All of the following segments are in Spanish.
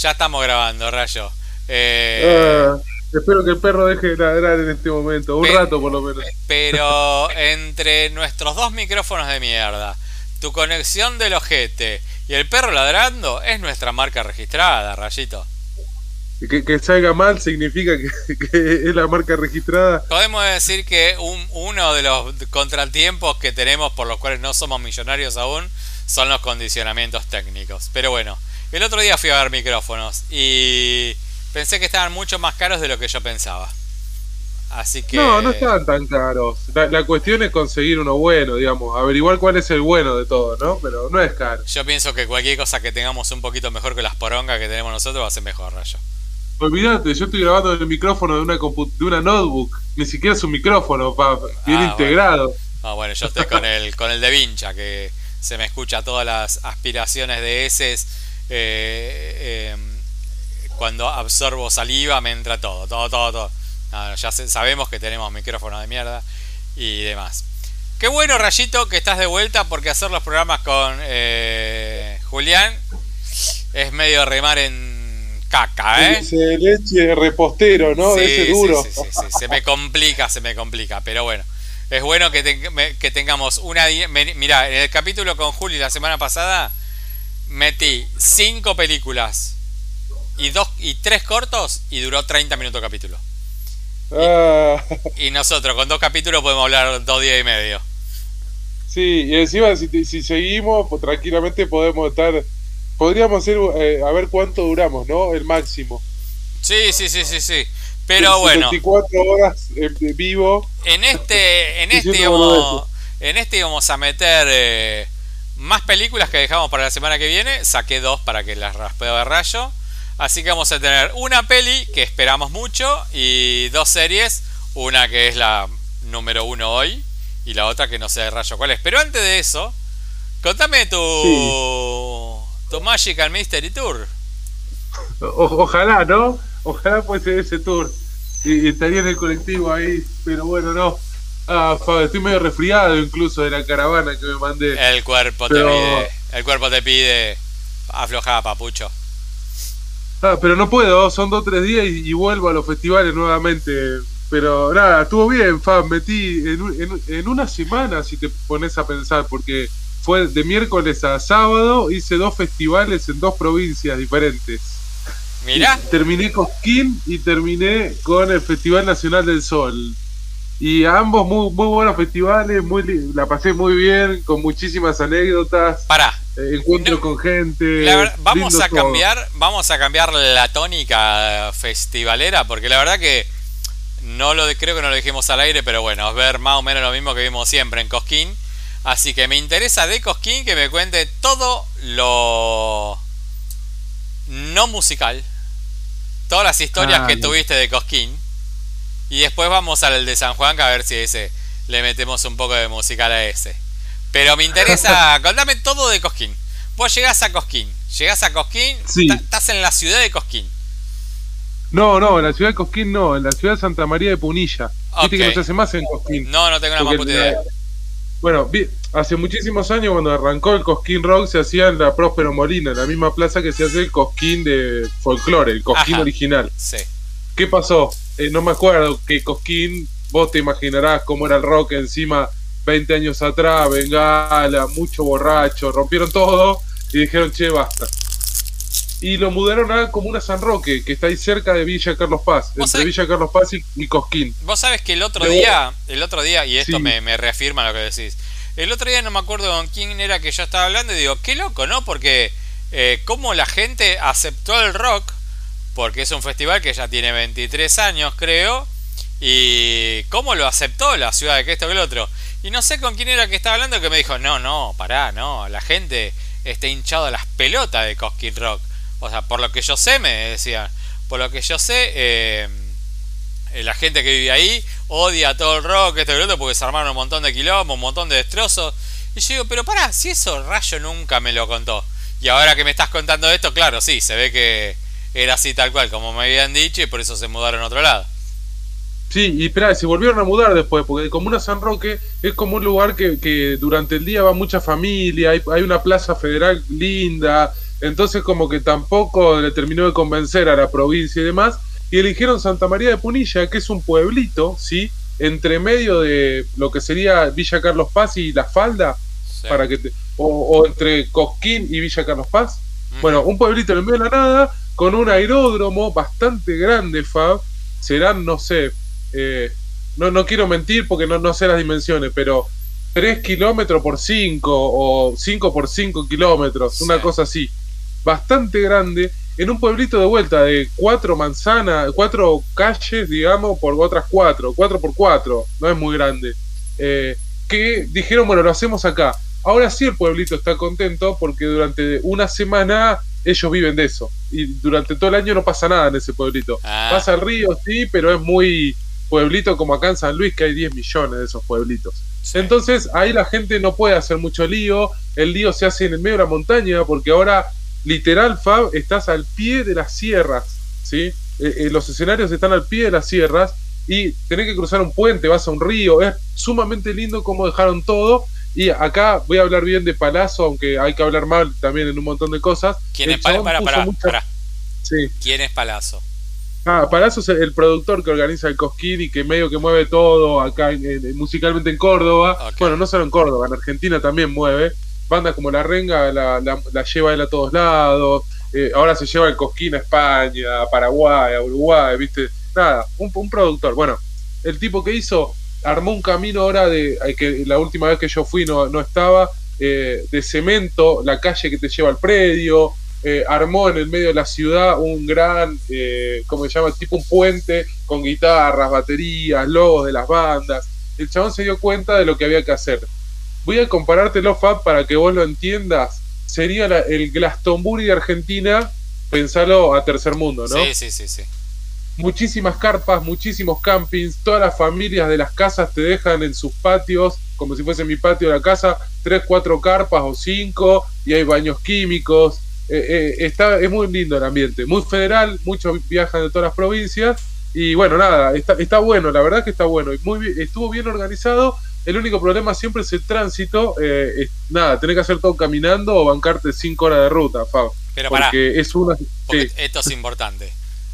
Ya estamos grabando, Rayo. Eh, Ah, espero que el perro deje de ladrar en este momento, un Pe- rato por lo menos. pero entre nuestros dos micrófonos de mierda, tu conexión del ojete y el perro ladrando es nuestra marca registrada, Rayito. Que, que salga mal significa que, que es la marca registrada. Podemos decir que un- uno de los contratiempos que tenemos por los cuales no somos millonarios aún son los condicionamientos técnicos. Pero bueno, el otro día fui a ver micrófonos y pensé que estaban mucho más caros de lo que yo pensaba. Así que... No, no están tan caros. La, la cuestión es conseguir uno bueno, digamos, averiguar cuál es el bueno de todo, ¿no? Pero no es caro. Yo pienso que cualquier cosa que tengamos un poquito mejor que las porongas que tenemos nosotros va a ser mejor, Rayo. Olvídate, yo estoy grabando en el micrófono de una compu- de una notebook, ni siquiera es un micrófono, pa, bien Ah, integrado. Ah, bueno, yo estoy con el, con el de Vincha, que se me escucha todas las aspiraciones de heces. Eh, eh, cuando absorbo saliva me entra todo, todo, todo, todo. No, ya sabemos que tenemos micrófono de mierda y demás. Qué bueno, Rayito, que estás de vuelta porque hacer los programas con eh, Julián es medio remar en caca, ¿eh? Ese leche repostero, ¿no? Sí, Ese duro. sí, sí, sí, Se me complica, se me complica. Pero bueno, es bueno que, te- que tengamos una. Mira, en el capítulo con Juli la semana pasada metí cinco películas y dos y tres cortos y duró 30 minutos el capítulo. Ah, Y nosotros con dos capítulos podemos hablar dos días y medio. sí, y encima si, seguimos, pues, tranquilamente podemos estar... Podríamos hacer, eh, a ver cuánto duramos, ¿no? El máximo. Sí, sí, sí, sí, sí. Pero bueno. 24 horas en vivo. En este, en este íbamos, en este íbamos a meter eh, más películas que dejamos para la semana que viene. Saqué dos para que las raspeo de rayo. Así que vamos a tener una peli que esperamos mucho y dos series. Una que es la número uno hoy y la otra que no sé de rayo cuál es. Pero antes de eso, contame tu, tu Magical Mystery Tour. O- ojalá, ¿no? Ojalá fuese ese tour. Y, y estaría en el colectivo ahí, pero bueno, no. Ah, Fabio, estoy medio resfriado incluso de la caravana que me mandé. El cuerpo te pide, el cuerpo te pide aflojada, papucho. Ah, pero no puedo, son dos o tres días y, y vuelvo a los festivales nuevamente. Pero nada, estuvo bien, Fab. Metí en, en, en una semana, si te pones a pensar, porque fue de miércoles a sábado, hice dos festivales en dos provincias diferentes. Mirá. Terminé Cosquín y terminé con el Festival Nacional del Sol. Y ambos muy, muy buenos festivales, muy, la pasé muy bien, con muchísimas anécdotas, Pará, eh, encuentro No, con gente. La vamos a todo. cambiar, vamos a cambiar la tónica festivalera, porque la verdad que no lo creo que no lo dijimos al aire, pero bueno, es ver más o menos lo mismo que vimos siempre en Cosquín. Así que me interesa de Cosquín que me cuente todo lo no musical, todas las historias Ah, que tuviste de Cosquín. Y después vamos al de San Juan, que a ver si ese le metemos un poco de musical a ese. Pero me interesa, contame todo de Cosquín. Vos llegás a Cosquín, llegás a Cosquín, Sí. estás en la ciudad de Cosquín. No, no, en la ciudad de Cosquín no, en la ciudad de Santa María de Punilla. Viste que no se hace más en Cosquín. No, no tengo una más puta la- idea. Bueno, vi- hace muchísimos años cuando arrancó el Cosquín Rock se hacía en la Próspero Molina, en la misma plaza que se hace el Cosquín de folclore, el Cosquín Ajá. original. Sí. ¿Qué pasó? Eh, no me acuerdo que Cosquín, vos te imaginarás cómo era el rock encima 20 años atrás, bengala, mucho borracho, rompieron todo y dijeron, che, basta. Y lo mudaron a Comuna San Roque, que está ahí cerca de Villa Carlos Paz, ¿Vos entre sabés- Villa Carlos Paz y, y Cosquín. Vos sabes que el otro Pero- día, el otro día, y esto Sí. me, me reafirma lo que decís. El otro día no me acuerdo con quién era que yo estaba hablando y digo, qué loco, ¿no? Porque eh, cómo la gente aceptó el rock, porque es un festival que ya tiene 23 años, creo, y cómo lo aceptó la ciudad de que esto que el otro. Y no sé con quién era que estaba hablando que me dijo, no, no, pará, no, la gente está hinchado a las pelotas de Cosquín Rock. O sea, por lo que yo sé, me decían, por lo que yo sé, eh, eh, la gente que vive ahí odia todo el rock, esto y lo otro, porque se armaron un montón de quilombos, un montón de destrozos. Y yo digo, pero pará, si eso Rayo nunca me lo contó. Y ahora que me estás contando esto, claro, sí, se ve que era así tal cual, como me habían dicho, y por eso se mudaron a otro lado. Sí, y espera, se volvieron a mudar después, porque Comuna San Roque es como un lugar que, que durante el día va mucha familia, hay, hay una plaza federal linda, Entonces como que tampoco le terminó de convencer a la provincia y demás, y eligieron Santa María de Punilla, que es un pueblito, ¿sí? Entre medio de lo que sería Villa Carlos Paz y La Falda, para que o, entre Cosquín y Villa Carlos Paz. Bueno, un pueblito en el medio de la nada, con un aeródromo bastante grande, Fab. Serán, no sé, eh, no, no quiero mentir porque no, no sé las dimensiones, pero 3 kilómetros por 5 o 5 por 5 kilómetros, una cosa así. Bastante grande, en un pueblito de vuelta de cuatro manzanas, cuatro calles, digamos, por otras cuatro, cuatro por cuatro, no es muy grande. Eh, que dijeron, bueno, lo hacemos acá. Ahora sí el pueblito está contento porque durante una semana ellos viven de eso. Y durante todo el año no pasa nada en ese pueblito. Ah. Pasa el río, sí, pero es muy pueblito como acá en San Luis, que hay 10 millones de esos pueblitos. Entonces ahí la gente no puede hacer mucho lío, el lío se hace en el medio de la montaña, porque ahora literal, Fab, estás al pie de las sierras, ¿sí? Eh, eh, los escenarios están al pie de las sierras y tenés que cruzar un puente, vas a un río, es sumamente lindo cómo dejaron todo. Y acá voy a hablar bien de Palazzo, aunque hay que hablar mal también en un montón de cosas. ¿Quién es Palazzo? Para, para, Sí. ¿Quién es Palazzo? Ah, Palazzo es el productor que organiza el Cosquín y que medio que mueve todo acá musicalmente en Córdoba. Bueno, no solo en Córdoba, en Argentina también mueve. Bandas como La Renga la, la, lleva él a todos lados. Eh, ahora se lleva el Cosquín a España, a Paraguay, a Uruguay, ¿viste? Nada, un, un productor. Bueno, el tipo que hizo, armó un camino ahora de eh, que la última vez que yo fui no, no estaba, eh, de cemento, la calle que te lleva al predio, eh, armó en el medio de la ciudad un gran, eh, ¿cómo se llama? Tipo un puente con guitarras, baterías, logos de las bandas. El chabón se dio cuenta de lo que había que hacer. Voy a comparártelo, Fab, para que vos lo entiendas. Sería el Glastonbury de Argentina, pensalo a tercer mundo, ¿no? Sí, sí, sí. Muchísimas carpas, muchísimos campings, todas las familias de las casas te dejan en sus patios, como si fuese mi patio de la casa, tres, cuatro carpas o cinco, y hay baños químicos, eh, eh, está, es muy lindo el ambiente, muy federal, muchos viajan de todas las provincias y bueno, nada, está, está bueno, la verdad que está bueno, y muy estuvo bien organizado. El único problema siempre es el tránsito. Eh, nada, tenés que hacer todo caminando o bancarte cinco horas de ruta, Fab. Pero es una. Esto es importante.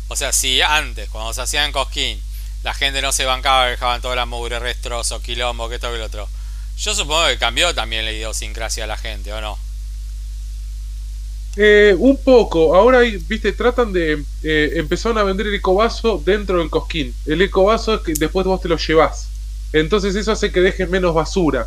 O sea, si antes, cuando se hacían Cosquín, la gente no se bancaba, dejaban toda la mugre, restroso, quilombo, que esto que lo otro. Yo supongo que cambió también la idiosincrasia a la gente, ¿o no? Eh, un poco, ahora viste, tratan de. Eh, empezaron a vender el ecovaso dentro del cosquín. El ecovaso es que después vos te lo llevas. Entonces eso hace que dejes menos basura.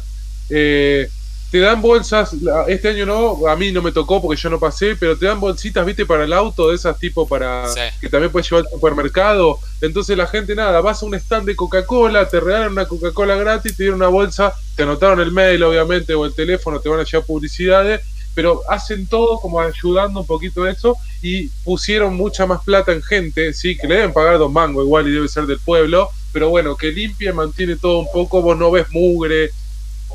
Eh, te dan bolsas, este año no, a mí no me tocó porque yo no pasé, pero te dan bolsitas, viste, para el auto, de esas tipo para. que también puedes llevar al supermercado. Entonces la gente, nada, vas a un stand de Coca-Cola, te regalan una Coca-Cola gratis, te dieron una bolsa, te anotaron el mail, obviamente, o el teléfono, te van a llevar publicidades pero hacen todo como ayudando un poquito a eso y pusieron mucha más plata en gente, sí, que le deben pagar dos mangos igual y debe ser del pueblo, pero bueno, que limpia, mantiene todo un poco, vos no ves mugre.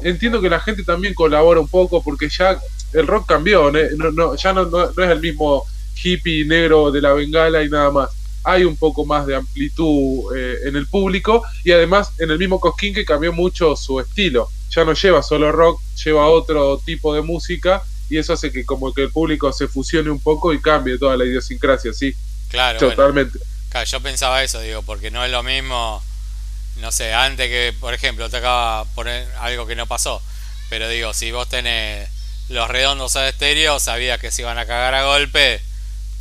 Entiendo que la gente también colabora un poco porque ya el rock cambió, no, ya no, no, es el mismo hippie negro de la bengala y nada más. Hay un poco más de amplitud eh, en el público y además en el mismo Cosquín que cambió mucho su estilo. Ya no lleva solo rock, lleva otro tipo de música y eso hace que como que el público se fusione un poco y cambie toda la idiosincrasia, sí. Claro. Totalmente. claro, yo pensaba eso, digo, porque no es lo mismo, no sé, antes que, por ejemplo, te acaba poner algo que no pasó, pero digo, si vos tenés los redondos a estéreo, sabías que se iban a cagar a golpe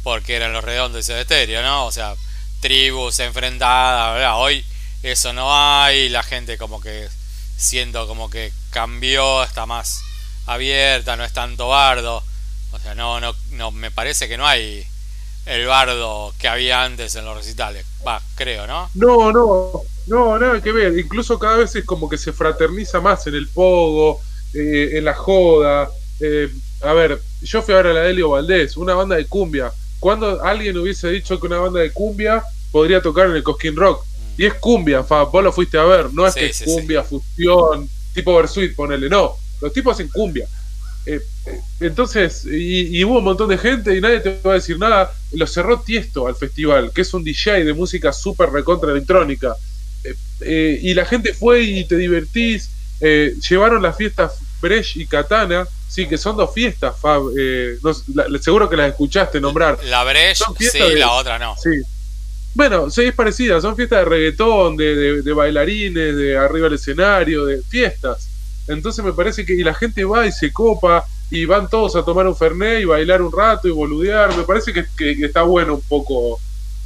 porque eran los redondos de estéreo, ¿no? O sea, tribus enfrentadas, ¿verdad? Hoy eso no hay, la gente como que siento como que cambió, está más abierta, no es tanto bardo. O sea, no, no, no, me parece que no hay el bardo que había antes en los recitales. Va, creo, ¿no? No, no, no, nada que ver. Incluso cada vez es como que se fraterniza más en el pogo, eh, en la joda. Eh, a ver, yo fui a ver a la Delio Valdés, una banda de cumbia. Cuando alguien hubiese dicho que una banda de cumbia podría tocar en el Cosquín Rock? Mm. Y es cumbia, fa, vos lo fuiste a ver, no es que es cumbia, fusión, tipo Versuit, ponele, no los tipos hacen cumbia. Eh, entonces, y, hubo un montón de gente y nadie te va a decir nada. Lo cerró Tiesto al festival, que es un DJ de música súper recontra electrónica. Eh, y la gente fue y te divertís. llevaron las fiestas Bresh y Katana, Sí, que son dos fiestas, Fab. Eh, seguro que las escuchaste nombrar. La Breche, sí, la otra no. Sí. Bueno, sí, es parecida. Son fiestas de reggaetón, de, de, bailarines, de arriba del escenario, de fiestas. Entonces me parece que y la gente va y se copa y van todos a tomar un fernet y bailar un rato y boludear. Me parece que, está bueno un poco.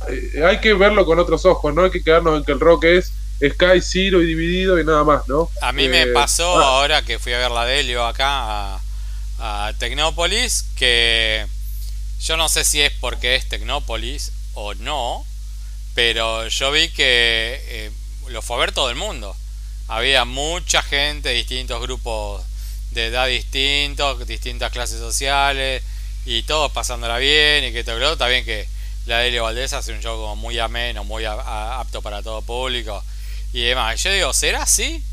Eh, hay que verlo con otros ojos, no hay que quedarnos en que el rock es Sky, Zero y dividido y nada más, ¿no? A mí me eh, pasó ah. ahora que fui a ver la Delio acá a, a Tecnópolis, que yo no sé si es porque es Tecnópolis o no, pero yo vi que eh, lo fue a ver todo el mundo. Había mucha gente, distintos grupos de edad distintos, distintas clases sociales, y todos pasándola bien, y que todo está bien que la Delio Valdés hace un show como muy ameno, muy apto para todo público y demás. Yo digo, ¿será así?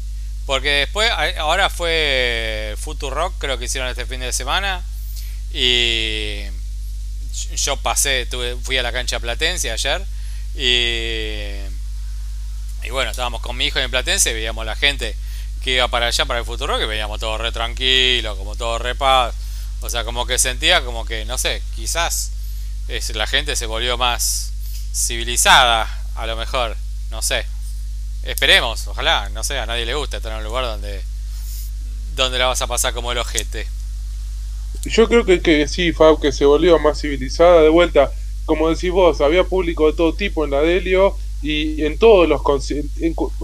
Porque después, ahora fue Future Rock, creo que hicieron este fin de semana. Y yo pasé, fui a la cancha Platense ayer. Y, y bueno, estábamos con mi hijo en Platense, veíamos la gente que iba para allá, para el Futuro, que veíamos todo re tranquilo, como todo re. O sea, como que sentía como que, no sé, quizás es, la gente se volvió más civilizada, a lo mejor, no sé. Esperemos, ojalá, no sé, a nadie le gusta estar en un lugar donde, donde la vas a pasar como el ojete. Yo creo que, que sí, Fab, que se volvió más civilizada de vuelta. Como decís vos, había público de todo tipo en la Delio y en todos los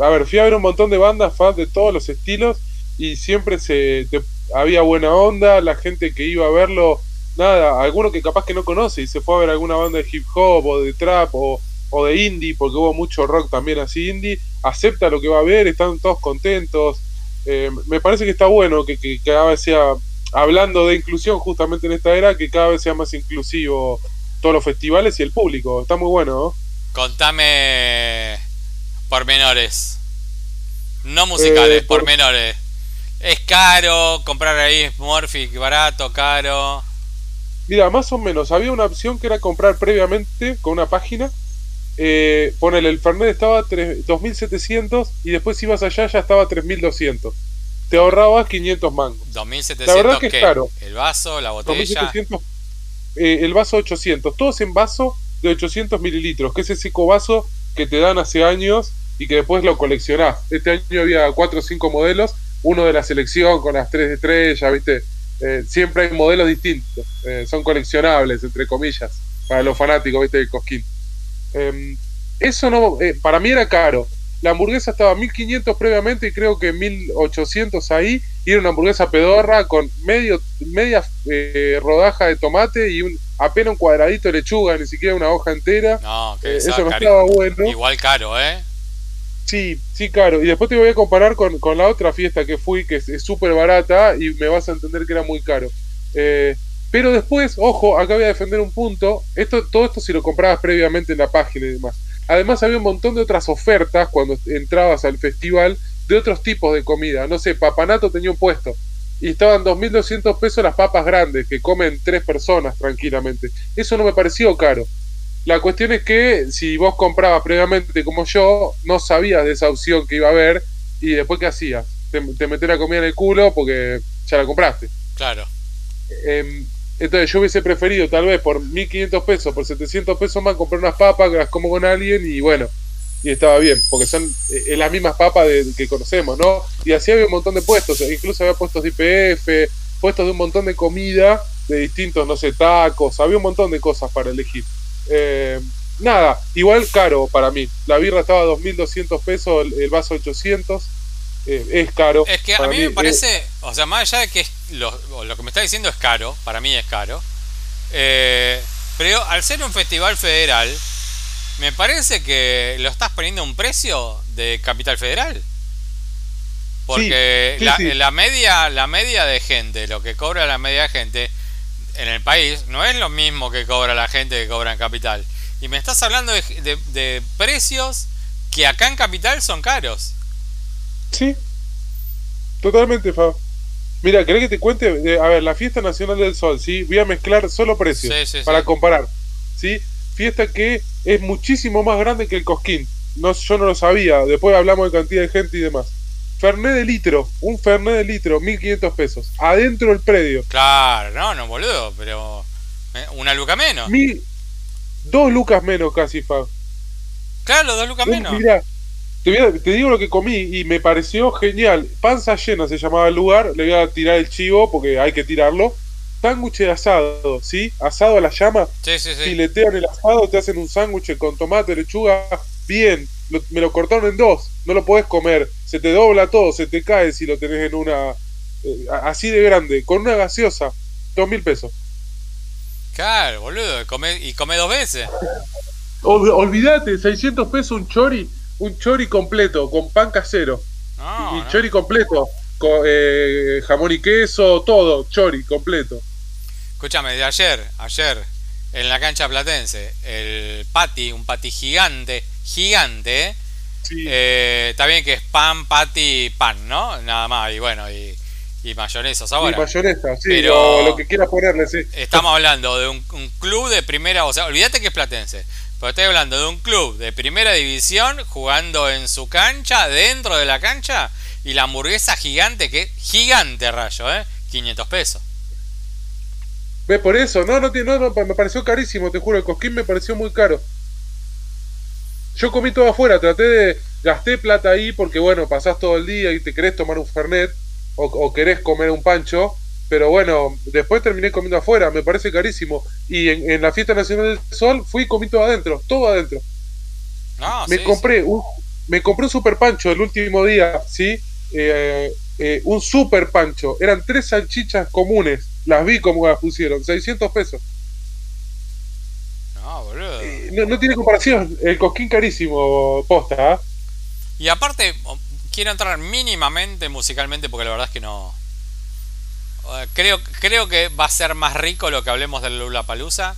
a ver, fui a ver un montón de bandas, Fab, de todos los estilos y siempre se había buena onda, la gente que iba a verlo, nada, alguno que capaz que no conoce y se fue a ver alguna banda de hip hop o de trap o o de indie, porque hubo mucho rock también así indie, acepta lo que va a ver, están todos contentos. Eh, me parece que está bueno que, cada vez sea, hablando de inclusión justamente en esta era, que cada vez sea más inclusivo todos los festivales y el público. Está muy bueno, ¿no? Contame pormenores. No musicales, eh, pormenores. ¿Es caro comprar ahí Morphic barato, caro? Mira, más o menos. Había una opción que era comprar previamente con una página eh, ponele, el Fernet estaba 2.700 y después ibas allá ya estaba 3.200. Te ahorrabas 500 mangos. 2.700 La verdad que es caro. El vaso, la botella. Eh, el vaso 800. Todos en vaso de 800 mililitros, que es ese vaso que te dan hace años y que después lo coleccionás. Este año había 4 o 5 modelos, uno de la selección con las 3 estrellas, ¿viste? Eh, siempre hay modelos distintos, eh, son coleccionables, entre comillas, para los fanáticos, ¿viste? Del Cosquín. Em, eso no, eh, para mí era caro. La hamburguesa estaba 1500 previamente y creo que 1800 ahí. Y era una hamburguesa pedorra con medio, media eh, rodaja de tomate y un, apenas un cuadradito de lechuga, ni siquiera una hoja entera. No, que eso no estaba bueno. Igual caro, ¿eh? Sí, sí, caro. Y después te voy a comparar con, la otra fiesta que fui, que es súper barata y me vas a entender que era muy caro. Eh, pero después, ojo, acá voy a defender un punto. Esto, todo esto si lo comprabas previamente en la página y demás. Además había un montón de otras ofertas cuando entrabas al festival de otros tipos de comida. No sé, Papanato tenía un puesto. Y estaban 2.200 pesos las papas grandes que comen tres personas tranquilamente. Eso no me pareció caro. La cuestión es que si vos comprabas previamente como yo, no sabías de esa opción que iba a haber y después qué hacías. Te, te metés la comida en el culo porque ya la compraste. Claro. Eh, entonces yo hubiese preferido tal vez por 1500 pesos, por 700 pesos más comprar unas papas que las como con alguien y bueno, y estaba bien, porque son eh, las mismas papas de, que conocemos, ¿no? Y así había un montón de puestos, incluso había puestos de IPF, puestos de un montón de comida, de distintos, no sé, tacos, había un montón de cosas para elegir. Eh, nada, igual caro para mí. La birra estaba a 2.200 pesos, el, vaso 800 eh, es caro. Es que a mí, me parece, o sea, más allá de que lo, lo, que me está diciendo es caro, para mí es caro, eh, pero al ser un festival federal, me parece que lo estás poniendo a un precio de capital federal. Porque la, media, la media de gente, lo que cobra la media de gente en el país, no es lo mismo que cobra la gente que cobra en capital. Y me estás hablando de, de precios que acá en capital son caros. Sí, totalmente, Fab. Mira, ¿querés que te cuente? a ver, la Fiesta Nacional del Sol, ¿sí? Voy a mezclar solo precios para comparar, ¿sí? Fiesta que es muchísimo más grande que el Cosquín. No, yo no lo sabía, después hablamos de cantidad de gente y demás. Fernet de litro, un Fernet de litro, 1500 pesos, adentro del predio. Claro, no, no, boludo, pero eh, una luca menos. Mil, dos lucas menos casi, Fab. Claro, dos lucas menos. Mira, te digo lo que comí y me pareció genial. Panza llena se llamaba el lugar, le voy a tirar el chivo porque hay que tirarlo. Sándwich de asado, ¿sí? Asado a la llama, Sí, sí, sí. filetean el asado, te hacen un sándwich con tomate, lechuga, bien. Lo- me lo cortaron en dos, no lo podés comer. Se te dobla todo, se te cae si lo tenés en una. eh, así de grande, con una gaseosa, dos mil pesos. Claro, boludo, come- y come dos veces. Ol- olvídate, 600 pesos un chori, un chori completo, con pan casero. No, y no. chori completo, con eh, jamón y queso, todo, chori completo. Escúchame, de ayer, ayer, en la cancha platense, el pati, un pati gigante, gigante. Sí. Eh, está bien que es pan, patty, pan, ¿no? Nada más, y bueno, y, y mayonesa y ahora. mayonesa, sí, Pero- lo que quieras ponerle, sí. Estamos hablando de un, un club de primera, o sea, olvídate que es platense, pero estoy hablando de un club de primera división jugando en su cancha, dentro de la cancha, y la hamburguesa gigante, que gigante rayo, ¿eh? 500 pesos. Ve por eso, no, no, tiene- no, no, me pareció carísimo, te juro, el cosquín me pareció muy caro. Yo comí todo afuera, traté de, gasté plata ahí porque bueno, pasás todo el día y te querés tomar un fernet o, o querés comer un pancho, pero bueno, después terminé comiendo afuera, me parece carísimo. Y en, en la fiesta nacional del sol fui y comí todo adentro, todo adentro. No, me sí, compré un me compré un super pancho el último día, ¿sí? Eh, eh, un super pancho. Eran tres salchichas comunes. Las vi como las pusieron. 600 pesos. No, boludo. Eh, No, no tiene comparación. El cosquín carísimo, posta. ¿ah? Y aparte, quiero entrar mínimamente musicalmente porque la verdad es que no. Creo, creo que va a ser más rico lo que hablemos del Lula Palusa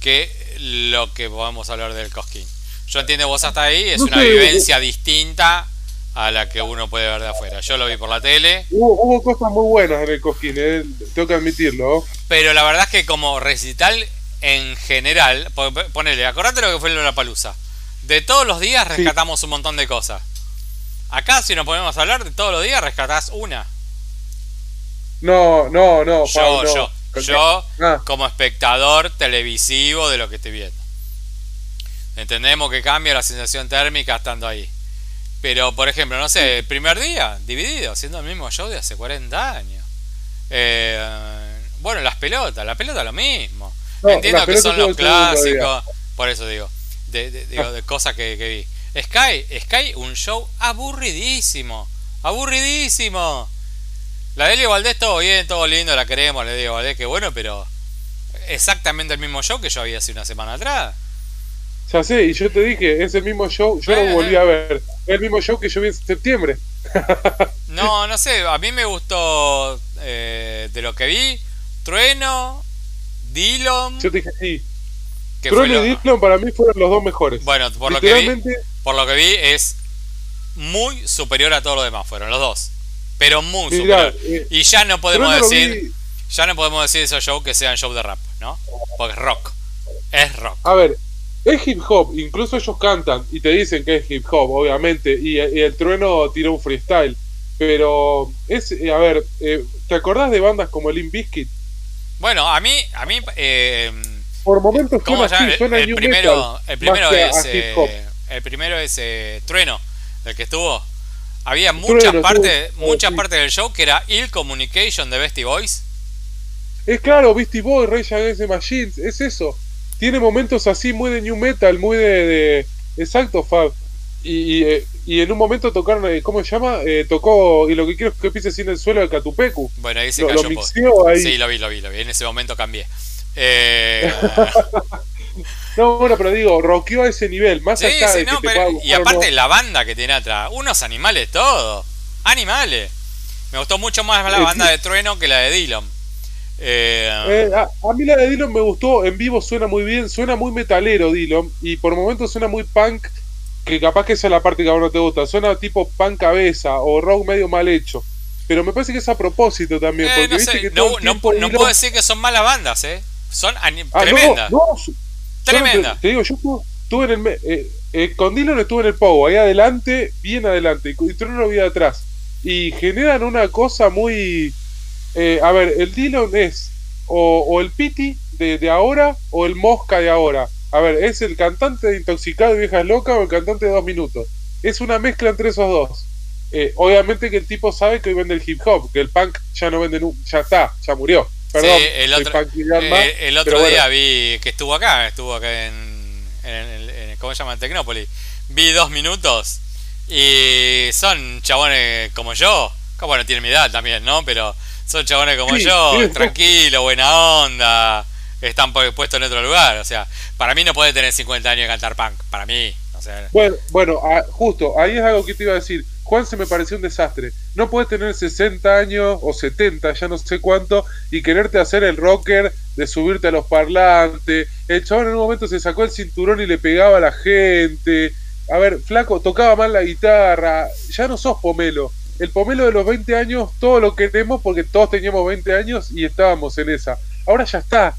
que lo que podemos hablar del Cosquín. Yo entiendo vos hasta ahí, es No una sé, vivencia distinta a la que uno puede ver de afuera. Yo lo vi por la tele, Hubo, hubo cosas muy buenas en el cosquín, eh, tengo que admitirlo. pero la verdad es que como recital en general, po- ponele, acordate lo que fue el Lula Palusa. De todos los días Sí. rescatamos un montón de cosas. Acá, si nos podemos hablar de todos los días, rescatás una. No, no, no. Yo, no. yo, Con- yo, Ah, como espectador televisivo de lo que estoy viendo. Entendemos que cambia la sensación térmica estando ahí. Pero, por ejemplo, no sé, el primer día, dividido, haciendo el mismo show de hace 40 años. Eh, bueno, las pelotas, la pelota lo mismo. No, Entiendo que son los clásicos, por eso digo, de, de- digo, de cosas que, que vi. Sky, Sky, un show aburridísimo, aburridísimo. La de Elio Valdés, todo bien, todo lindo, la queremos, de Elio Valdés, que bueno, pero exactamente el mismo show que yo había hace una semana atrás. ya sé, y yo te dije, es el mismo show, yo Eh, lo volví eh. a ver. Es el mismo show que yo vi en septiembre. No, no sé, a mí me gustó eh, de lo que vi, Trueno, Dillon, Yo te dije, sí. lo- y Dillon para mí fueron los dos mejores. Bueno, por lo que vi, por lo que vi es muy superior a todos los demás, fueron los dos. Pero muy mirá, superior. eh, Y ya no podemos decir, vi- ya no podemos decir esos shows que sean show de rap, ¿no? Porque es rock. Es rock. A ver, es hip hop, incluso ellos cantan y te dicen que es hip hop, obviamente, y, y el trueno tira un freestyle. Pero es, eh, a ver, eh, ¿te acordás de bandas como Limp Bizkit? Bueno, a mí, a mí, eh, Por momentos ¿cómo suena así, suena El, el new primero, metal, el primero es, eh, el primero es eh, Trueno, el que estuvo. Había muchas Trueno, partes, sí, muchas sí. partes del show que era Ill Communication de Bestie Boys. Es claro, Beastie Boy, Rage Against the Machines, es eso. Tiene momentos así muy de new metal, muy de... de- exacto, Fab. Y, y, eh, y en un momento tocaron, eh, ¿cómo se llama? Eh, tocó, y lo que quiero es que pise sin el suelo de Catupecu. Bueno, ahí se Lo, cayó lo un poco. mixeó ahí. Sí, lo vi, lo vi, lo vi. En ese momento cambié. Eh, No, bueno, pero digo, rockeó a ese nivel, más sí, allá sí, de que no, te pero- pueda y aparte no. la banda que tiene atrás, unos animales todos. Animales. Me gustó mucho más la Eh, banda sí. de Trueno que la de Dillon. Eh, a, a mí la de Dillon me gustó, en vivo suena muy bien, suena muy metalero Dillon, y por momentos suena muy punk, que capaz que esa es la parte que a vos no te gusta, suena tipo punk cabeza o rock medio mal hecho. Pero me parece que es a propósito también, eh, porque no, viste sé, que no, todo no, no puedo decir que son malas bandas, ¿eh? Son Ah, tremendas. no, su- Tremenda. solo Te, te digo, yo estuve, estuve en el. eh, eh, con Dillon estuve en el Pogo, ahí adelante, bien adelante, y, vi de atrás. y generan una cosa muy... Eh, a ver, el Dillon es o, el Piti de, de, ahora o el Mosca de ahora. A ver, ¿es el cantante de Intoxicado y Viejas Locas o el cantante de Dos Minutos? Es una mezcla entre esos dos. Eh, obviamente que el tipo sabe que hoy vende el hip hop, que el punk ya no vende, ya está, ya murió. Perdón, el otro, eh, el otro día vi que estuvo acá, estuvo acá en, en, ¿cómo se llama? En Tecnópolis. Vi dos minutos y son chabones como yo. Bueno, tiene mi edad también, ¿no? Pero son chabones como yo, tranquilo, buena onda, están puestos en otro lugar. O sea, para mí no puede tener 50 años y cantar punk, para mí. Bueno, bueno ah, justo, ahí es algo que te iba a decir. Juan se me pareció un desastre. No puedes tener 60 años o 70, ya no sé cuánto, y quererte hacer el rocker de subirte a los parlantes. El chabón en un momento se sacó el cinturón y le pegaba a la gente. A ver, flaco, tocaba mal la guitarra. Ya no sos pomelo. El pomelo de los 20 años, todo lo queremos porque todos teníamos 20 años y estábamos en esa. Ahora ya está.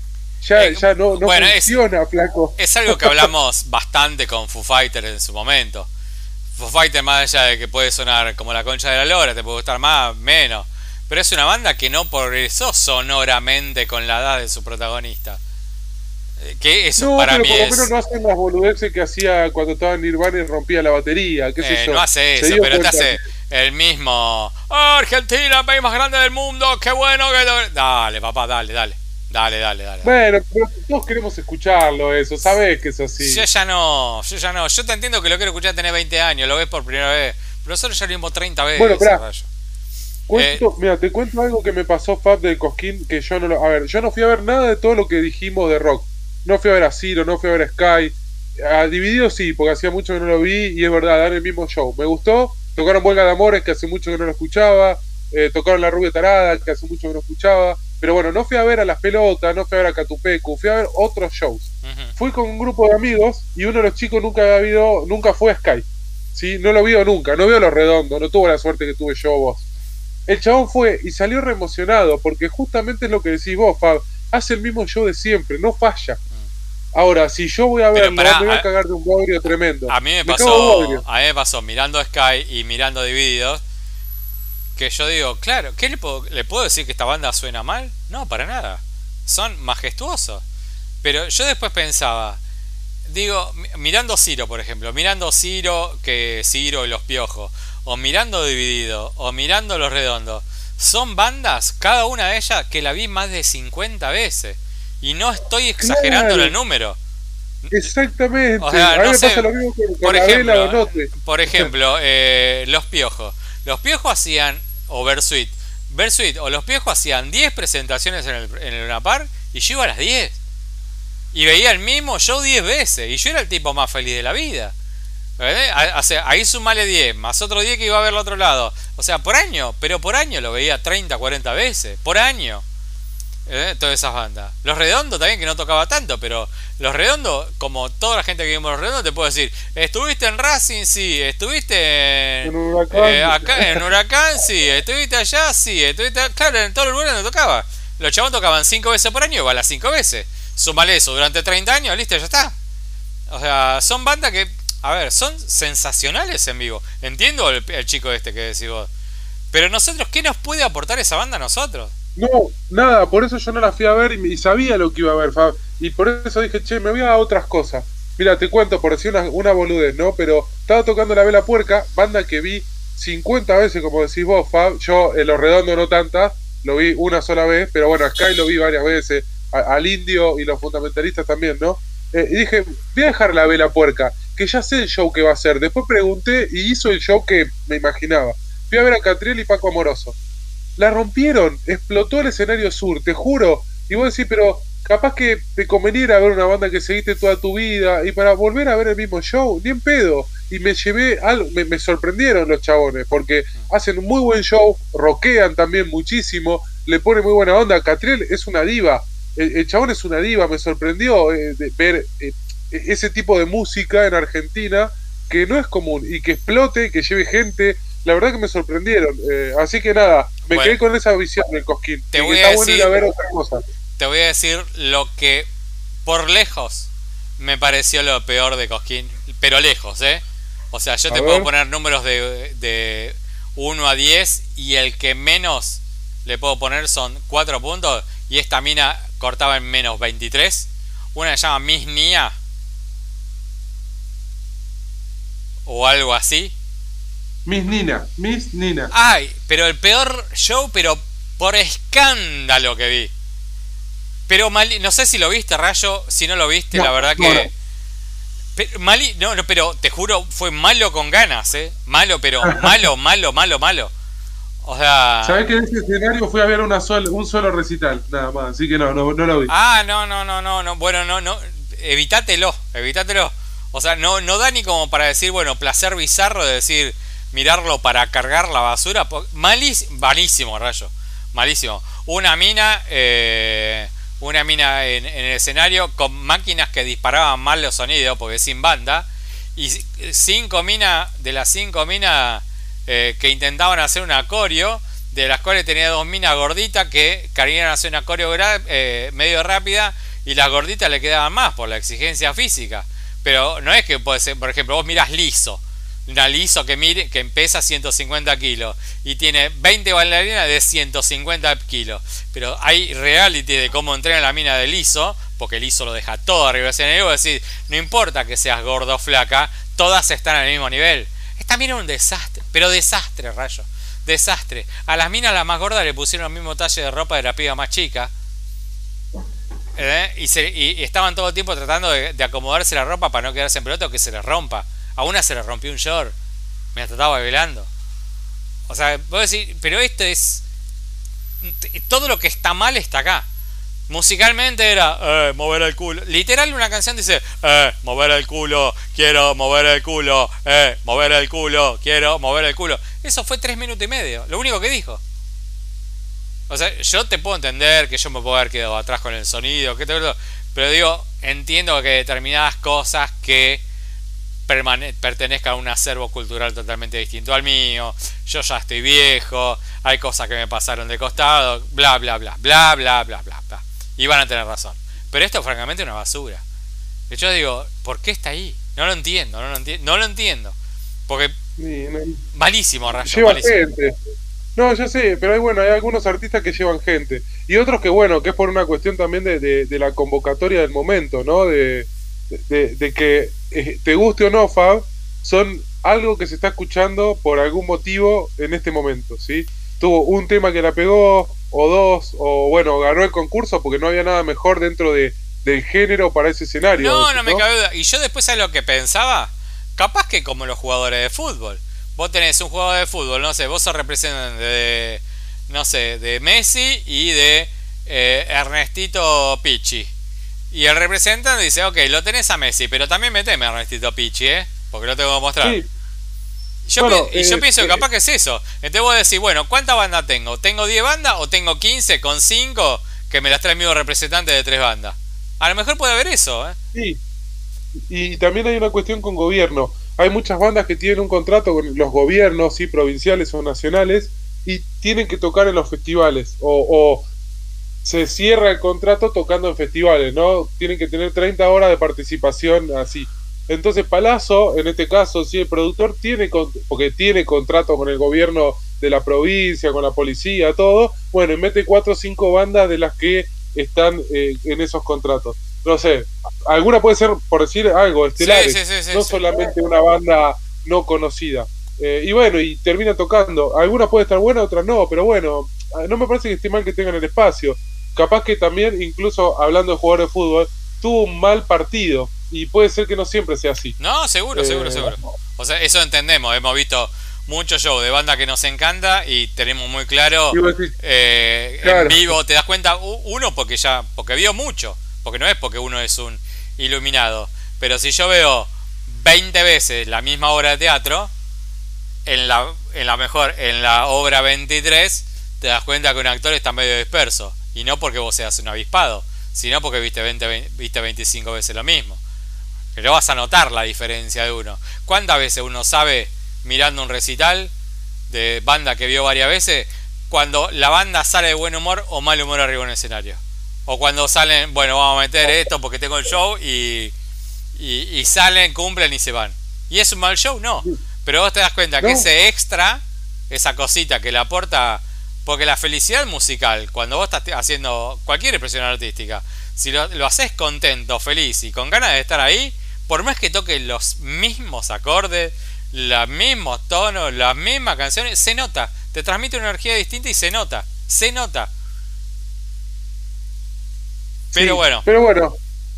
Ya, eh, ya no, no funciona, flaco. Es algo que hablamos bastante con Foo Fighters en su momento. Foo Fighters, más allá de que puede sonar como la concha de la lora, te puede gustar más, menos. Pero es una banda que no progresó sonoramente con la edad de su protagonista. Eh, que eso para pero mí por lo menos no hacen las boludeces que hacía cuando estaba en Nirvana y rompía la batería. ¿Qué eh, No hace eso, pero te hace el mismo. Oh, Argentina, país más grande del mundo, qué bueno que. Dale, papá, dale, dale. Dale, dale, dale. Bueno, pero todos queremos escucharlo, eso, sabes que es así. Yo ya no, yo ya no. Yo te entiendo que lo quiero escuchar tener 20 años, lo ves por primera vez. Pero nosotros ya lo vimos 30 veces. Bueno, espera. Cuento, eh, mira, te cuento algo que me pasó Fab del Cosquín, que yo no lo. A ver, yo no fui a ver nada de todo lo que dijimos de rock. No fui a ver a Ciro, no fui a ver a Sky. A Dividido sí, porque hacía mucho que no lo vi y es verdad, dan el mismo show. Me gustó. Tocaron Huelga de Amores, que hace mucho que no lo escuchaba. Eh, tocaron La Rubia Tarada, que hace mucho que no escuchaba. Pero bueno, no fui a ver a las pelotas, no fui a ver a Catupecu, fui a ver otros shows. Fui con un grupo de amigos y uno de los chicos nunca había habido, nunca fue a Sky. ¿sí? No lo vio nunca, no vio los redondos, no tuvo la suerte que tuve yo vos. El chabón fue y salió re emocionado porque justamente es lo que decís vos, Fab. Hace el mismo show de siempre, no falla. Mm. Ahora, si yo voy a verlo, me voy a cagar de un bodrio tremendo. A mí me, pasó, a mí me pasó mirando Sky y mirando Divididos que yo digo, claro, ¿qué le puedo, le puedo decir que esta banda suena mal? No, para nada. Son majestuosos. Pero yo después pensaba, digo, mirando Ciro, por ejemplo, mirando Ciro, que Ciro y los piojos, o mirando Dividido, o mirando Los Redondos, son bandas, cada una de ellas, que la vi más de 50 veces. Y no estoy exagerando el número. Exactamente. por, ejemplo, por ejemplo, eh, Los Piojos. Los Piojos hacían, o Versuit, Versuit o Los Piojos hacían 10 presentaciones en el, en el Unapar y yo iba a las 10. Y veía el mismo show 10 veces. Y yo era el tipo más feliz de la vida. Sea, ahí sumale 10, más otro 10 que iba a ver al otro lado. O sea, por año, pero por año lo veía 30, 40 veces. Por año. ¿Eh? Todas esas bandas. Los Redondos también, que no tocaba tanto, pero Los Redondos, como toda la gente que vimos Los Redondos, te puedo decir, estuviste en Racing, sí, estuviste en, Huracán, eh, acá, en Huracán, sí, estuviste allá, sí, estuviste, claro, en todo el lugar donde tocaba. Los chavos tocaban 5 veces por año, igual a las 5 veces. Sumale eso durante 30 años, listo, ya está. O sea, son bandas que, a ver, son sensacionales en vivo. Entiendo el, el chico este que decís vos. Pero nosotros, ¿qué nos puede aportar esa banda a nosotros? No, nada, por eso yo no la fui a ver y, sabía lo que iba a ver, Fab. Y por eso dije, che, me voy a otras cosas. Mira, te cuento, por decir una, boludez, ¿no? Pero estaba tocando la vela puerca, banda que vi 50 veces, como decís vos, Fab. Yo, en Los Redondos no tantas, lo vi una sola vez, pero bueno, a Sky lo vi varias veces, al Indio y los fundamentalistas también, ¿no? Eh, y dije, voy a dejar la vela puerca, que ya sé el show que va a hacer. Después pregunté y hizo el show que me imaginaba. Fui a ver a Catriel y Paco Amoroso la rompieron, explotó el escenario sur, te juro. Y vos decís, pero capaz que te conveniera ver una banda que seguiste toda tu vida y para volver a ver el mismo show, ni en pedo. Y me llevé algo, me, sorprendieron los chabones, porque hacen un muy buen show, rockean también muchísimo, le pone muy buena onda. Catriel es una diva, el, chabón es una diva, me sorprendió eh, ver eh, ese tipo de música en Argentina que no es común y que explote, que lleve gente la verdad que me sorprendieron. Eh, así que nada, me quedé con esa visión del Cosquín. Te voy, a decir, te voy a decir lo que por lejos me pareció lo peor de Cosquín, pero lejos, ¿eh? O sea, yo te puedo poner números de, de 1 a 10 y el que menos le puedo poner son 4 puntos y esta mina cortaba en menos 23. Una se llama Miss Nia o algo así. Miss Nina, Miss Nina. Ay, pero el peor show, pero por escándalo que vi. Pero Mali, no sé si lo viste, Rayo. Si no lo viste, la verdad que. Mali, no, no, pero te juro, fue malo con ganas, ¿eh? Malo, pero malo, malo, malo, malo. O sea. ¿Sabés que en ese escenario fui a ver una un solo recital, nada más? Así que no, no, no lo vi. Ah, no, no, no, no, no. Bueno, no, no. Evitátelo, evitátelo. O sea, no, no da ni como para decir, bueno, placer bizarro de decir, mirarlo para cargar la basura. Malís, malísimo, rayo. Malísimo. Una mina, eh, una mina en, el escenario con máquinas que disparaban mal los sonidos, porque sin banda. Y cinco minas, de las cinco minas eh, que intentaban hacer un acorio, de las cuales tenía dos minas gorditas que querían hacer una acorio eh, medio rápida y las gorditas le quedaban más por la exigencia física. Pero no es que puede ser, por ejemplo, vos miras liso una liso que mire que pesa 150 kilos y tiene 20 bailarinas de 150 kilos. Pero hay reality de cómo entrena la mina de liso, porque el liso lo deja todo arriba del escenario. Es decir, no importa que seas gordo o flaca, todas están al mismo nivel. Es un desastre, pero desastre, rayo. Desastre. A las minas, la más gorda, le pusieron el mismo talle de ropa de la piba más chica. ¿Eh? Y, estaban todo el tiempo tratando de, de, acomodarse la ropa para no quedarse en pelota o que se les rompa. A una se le rompió un short. Me estaba bailando. O sea, puedo decir, pero esto es. Todo lo que está mal está acá. Musicalmente era eh, mover el culo. Literal, una canción dice eh, mover el culo, quiero mover el culo, eh, mover el culo, quiero mover el culo. Eso fue tres minutos y medio, lo único que dijo. O sea, yo te puedo entender que yo me puedo haber quedado atrás con el sonido, que te... pero digo, entiendo que determinadas cosas que pertenezca a un acervo cultural totalmente distinto al mío, yo ya estoy viejo, hay cosas que me pasaron de costado, bla, bla, bla, bla, bla, bla, bla, bla. Y van a tener razón. Pero esto francamente es una basura. Yo digo, ¿por qué está ahí? No lo entiendo, no lo, entiendo no lo entiendo. Porque malísimo, Rayo. Lleva gente. No, yo sé, pero hay, bueno, hay algunos artistas que llevan gente. Y otros que, bueno, que es por una cuestión también de, de la convocatoria del momento, ¿no? De, de, que eh, te guste o no, Fab, son algo que se está escuchando por algún motivo en este momento, ¿sí? Tuvo un tema que la pegó, o dos, o bueno, ganó el concurso porque no había nada mejor dentro de, del género para ese escenario. No, no me cabe duda. Y yo después, ¿sabes lo que pensaba? Capaz que como los jugadores de fútbol. Vos tenés un jugador de fútbol, no sé, vos sos representante de, no sé, de Messi y de eh, Ernestito Pichi. Y el representante dice, ok, lo tenés a Messi, pero también meteme a Ernestito Pichi, ¿eh? Porque lo tengo que mostrar. Yo, y yo eh, pienso que capaz que es eso. Entonces vos decís, bueno, ¿cuántas bandas tengo? ¿Tengo 10 bandas o tengo 15 con 5 que me las trae mi representante de 3 bandas? A lo mejor puede haber eso, ¿eh? Sí. Y también hay una cuestión con gobierno. Hay muchas bandas que tienen un contrato con los gobiernos, sí, provinciales o nacionales, y tienen que tocar en los festivales. O, o se cierra el contrato tocando en festivales, ¿no? Tienen que tener 30 horas de participación así. Entonces Palazzo, en este caso, si el productor tiene, porque tiene contrato con el gobierno de la provincia, con la policía, todo, bueno, y mete cuatro o cinco bandas de las que están eh, en esos contratos. No sé, alguna puede ser, por decir algo, estelares, no solamente una banda no conocida. Eh, y bueno, y termina tocando. Alguna puede estar buena, otras no, pero bueno, no me parece que esté mal que tengan el espacio capaz que también, incluso hablando de jugadores de fútbol, tuvo un mal partido. Y puede ser que no siempre sea así. No, seguro, seguro, eh, seguro. O sea, eso entendemos. Hemos visto muchos shows de banda que nos encanta y tenemos muy claro eh, en vivo te das cuenta uno porque ya porque vio mucho porque no es porque uno es un iluminado pero si yo veo 20 veces la misma obra de teatro en la en la mejor en la obra 23 te das cuenta que un actor está medio disperso y no porque vos seas un avispado, sino porque viste, 20, viste 25 veces lo mismo. Pero vas a notar la diferencia de uno. ¿Cuántas veces uno sabe, mirando un recital de banda que vio varias veces, cuando la banda sale de buen humor o mal humor arriba en el escenario? O cuando salen, bueno, vamos a meter esto porque tengo el show y, y, y salen, cumplen y se van. ¿Y es un mal show? No. Pero vos te das cuenta que ese extra esa cosita que le aporta, porque la felicidad musical, cuando vos estás haciendo cualquier expresión artística, si lo, lo haces contento, feliz y con ganas de estar ahí, por más que toque los mismos acordes, los mismos tonos, las mismas canciones, se nota, te transmite una energía distinta y se nota, se nota. Pero bueno. Pero bueno,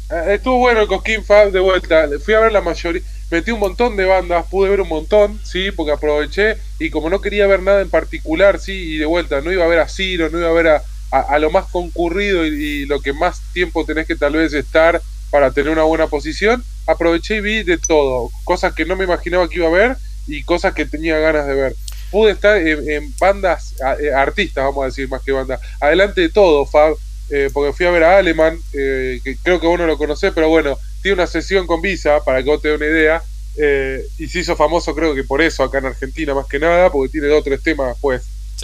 eh, estuvo bueno el Cosquín Fab de vuelta. Fui a ver la mayoría, metí un montón de bandas, pude ver un montón, sí, porque aproveché y como no quería ver nada en particular, sí, y de vuelta, no iba a ver a Ciro, no iba a ver a, a, lo más concurrido y, lo que más tiempo tenés que tal vez estar para tener una buena posición, aproveché y vi de todo, cosas que no me imaginaba que iba a ver y cosas que tenía ganas de ver. Pude estar en, bandas, eh, artistas, vamos a decir más que bandas, adelante de todo, Fab, eh, porque fui a ver a Aleman, eh, que creo que vos no lo conocés, pero bueno, tiene una sesión con Visa, para que vos te dé una idea, y se hizo famoso creo que por eso acá en Argentina más que nada, porque tiene dos o tres temas pues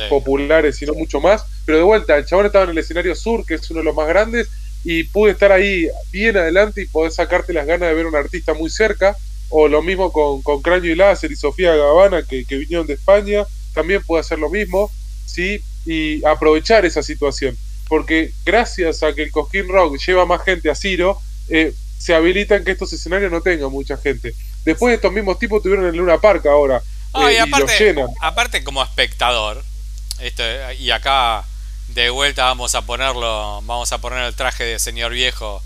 populares y no mucho más, pero de vuelta, el chabón estaba en el escenario sur, que es uno de los más grandes, y pude estar ahí bien adelante y poder sacarte las ganas de ver a un artista muy cerca, o lo mismo con, con Cráneo y Láser y Sofía Gavana, que, vinieron de España, también pude hacer lo mismo, ¿sí? Y aprovechar esa situación, porque gracias a que el Cosquín Rock lleva más gente a Ciro, eh, se habilitan que estos escenarios no tengan mucha gente. Después estos mismos tipos tuvieron en Luna Park ahora. Eh, y aparte, aparte como espectador, esto, y acá de vuelta vamos a ponerlo, vamos a poner el traje de señor viejo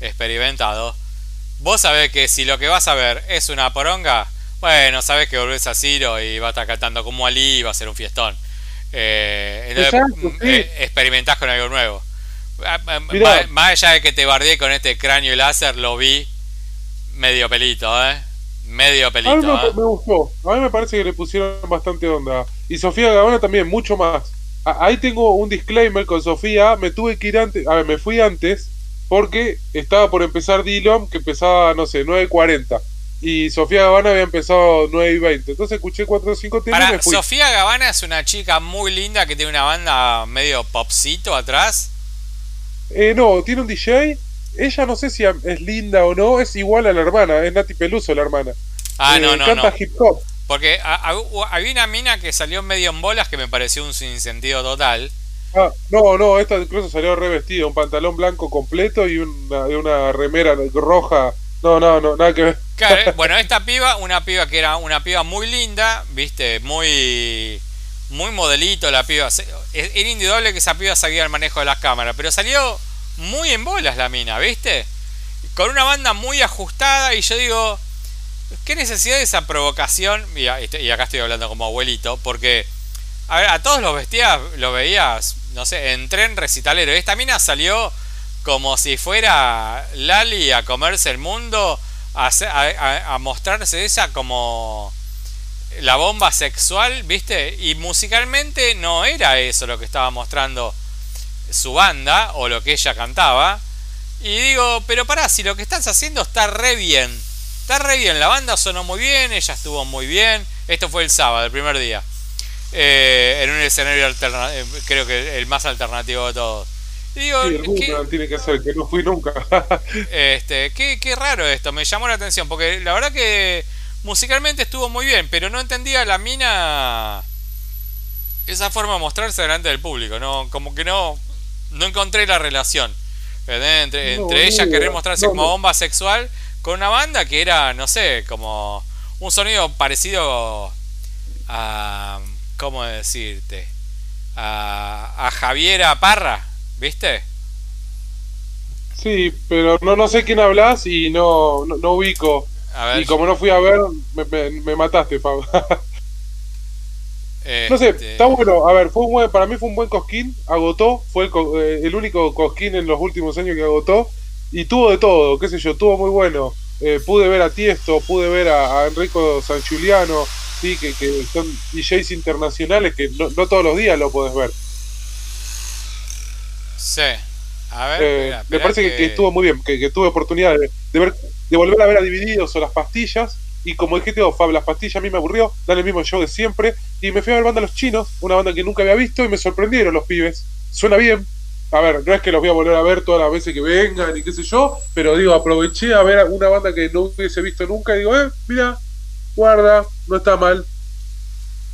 experimentado. Vos sabés que si lo que vas a ver es una poronga, bueno, sabés que volvés a Ciro y va a estar cantando como Ali y va a ser un fiestón. Eh, eh, experimentás con algo nuevo. Ah, ah, más, allá de que te bardeé con este cráneo y láser, lo vi medio pelito, ¿eh? Medio pelito. A mí me, ¿eh? me, gustó. A mí me parece que le pusieron bastante onda. Y Sofía Gabana también, mucho más. Ahí tengo un disclaimer con Sofía. Me tuve que ir antes. A ver, me fui antes porque estaba por empezar Dillon, que empezaba, no sé, 9.40. Y Sofía Gabana había empezado 9 y 20. Entonces escuché 4 o 5 temas. Para, Sofía Gabana es una chica muy linda que tiene una banda medio popcito atrás. Eh, no, tiene un DJ ella no sé si es linda o no, es igual a la hermana, es Nati Peluso la hermana. Ah, no, eh, no, canta hip hop. Porque había una mina que salió medio en bolas que me pareció un sinsentido total. Ah, no, no, esta incluso salió revestida, un pantalón blanco completo y una, una remera roja. No, no, no, nada que ver. Claro, bueno, esta piba, una piba que era una piba muy linda, viste, muy muy modelito la piba. Era indudable que esa piba sabía el manejo de las cámaras, pero salió muy en bolas la mina, ¿viste? Con una banda muy ajustada y yo digo, ¿qué necesidad de esa provocación? Y, acá estoy hablando como abuelito, porque a, ver, a todos los vestías, lo veías, no sé, en tren recitalero. Esta mina salió como si fuera Lali a comerse el mundo, a, a, a mostrarse esa como la bomba sexual, ¿viste? Y musicalmente no era eso lo que estaba mostrando su banda o lo que ella cantaba. Y digo, pero pará, si lo que estás haciendo está re bien. Está re bien, la banda sonó muy bien, ella estuvo muy bien. Esto fue el sábado, el primer día. Eh, en un escenario alternativo, eh, creo que el más alternativo de todos. digo, tiene que ser, que no fui nunca. este, qué, qué raro esto, me llamó la atención, porque la verdad que musicalmente estuvo muy bien, pero no entendía la mina esa forma de mostrarse delante del público, no, como que no, no encontré la relación entre, entre ella querer mostrarse como bomba sexual con una banda que era, no sé, como un sonido parecido a, ¿cómo decirte? A, a Javiera Parra, ¿viste? Sí, pero no, no sé quién hablas y no, no, ubico. Y como no fui a ver, me, me, mataste, Pablo. No sé, este, está bueno. A ver, fue un buen, para mí fue un buen cosquín. Agotó, fue el, eh, el, único cosquín en los últimos años que agotó. Y tuvo de todo, qué sé yo, tuvo muy bueno. Eh, pude ver a Tiesto, pude ver a, Enrico San Giuliano, sí, que, que, son DJs internacionales que no, todos los días lo puedes ver. Sí. A ver, eh, me parece que... estuvo muy bien, que, tuve oportunidad de, de, ver, de volver a ver a Divididos o las pastillas y como dije, tío, Fab, las pastillas a mí me aburrió, dan el mismo show de siempre. Y me fui a ver banda Los Chinos, una banda que nunca había visto, y me sorprendieron los pibes. Suena bien. A ver, no es que los voy a volver a ver todas las veces que vengan y qué sé yo, pero digo, aproveché a ver una banda que no hubiese visto nunca y digo, eh, mira, guarda, no está mal.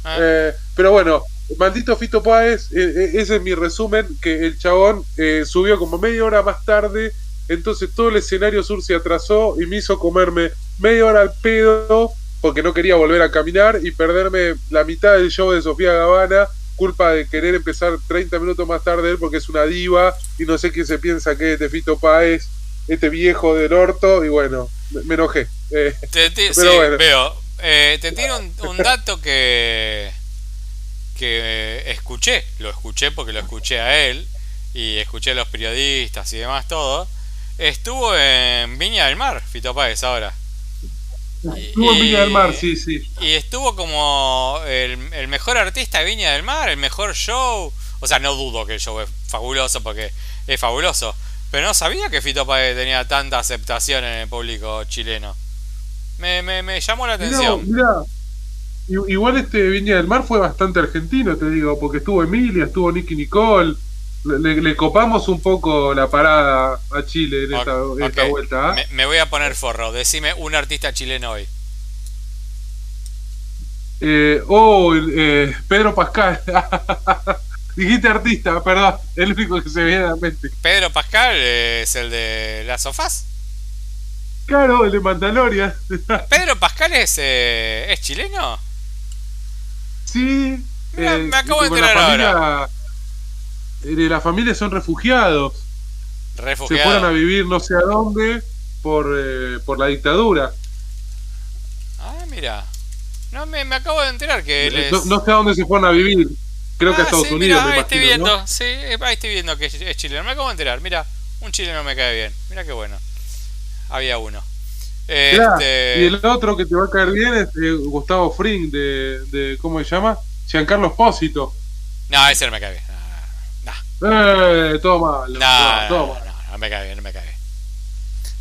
Ah. Eh, Pero bueno, maldito Fito Páez, eh, eh, ese es mi resumen, que el chabón eh, subió como media hora más tarde, entonces todo el escenario sur se atrasó y me hizo comerme media hora al pedo porque no quería volver a caminar y perderme la mitad del show de Sofía Gavana, culpa de querer empezar 30 minutos más tarde él porque es una diva y no sé quién se piensa que es de Fito Páez, este viejo del orto, y bueno, me, enojé. Eh, Te, ti- Pero sí, bueno. veo. Eh, te tiro un, un dato que que escuché, lo escuché porque lo escuché a él y escuché a los periodistas y demás todo. Estuvo en Viña del Mar, Fito Páez ahora. Estuvo en Viña del Mar, sí, sí. Y estuvo como el, el mejor artista de Viña del Mar, el mejor show. O sea, no dudo que el show es fabuloso porque es fabuloso. Pero no sabía que Fito Páez tenía tanta aceptación en el público chileno. Me, me, me llamó la Mirá, atención. mirá. I- Igual este Viña del Mar fue bastante argentino, te digo, porque estuvo Emilia, estuvo Nicky Nicole. Le, copamos un poco la parada a Chile en esta, vuelta. ¿ah? Me, me voy a poner forro. Decime un artista chileno hoy. Eh, oh, eh, Pedro Pascal. Dijiste artista, perdón, el único que se me viene a la mente. Pedro Pascal eh, es el de las sofás. Claro, el de Mandalorian. Pedro Pascal es, eh, es chileno. sí. Mirá, eh, me acabo de enterar eh, De la familia son refugiados. Se Refugiado. fueron a vivir no sé a dónde por, eh, por la dictadura. Ah, mira. No, me, me acabo de enterar que él Eh, es... No, no sé a dónde se fueron a vivir. Creo que a Ah, Estados sí, Unidos, mirá, me ahí estoy imagino, viendo, ¿no? sí, eh, ahí estoy viendo que es, chileno. Me acabo de enterar, mira, un chileno me cae bien. Mira qué bueno. Había uno. Mirá, Este, Y el otro que te va a caer bien es eh, Gustavo Fring, de, de. ¿Cómo se llama? Giancarlo Espósito. No, ese no me cae bien. Eh, todo mal. no, todo no, mal. no, no me cae bien, no me cae bien.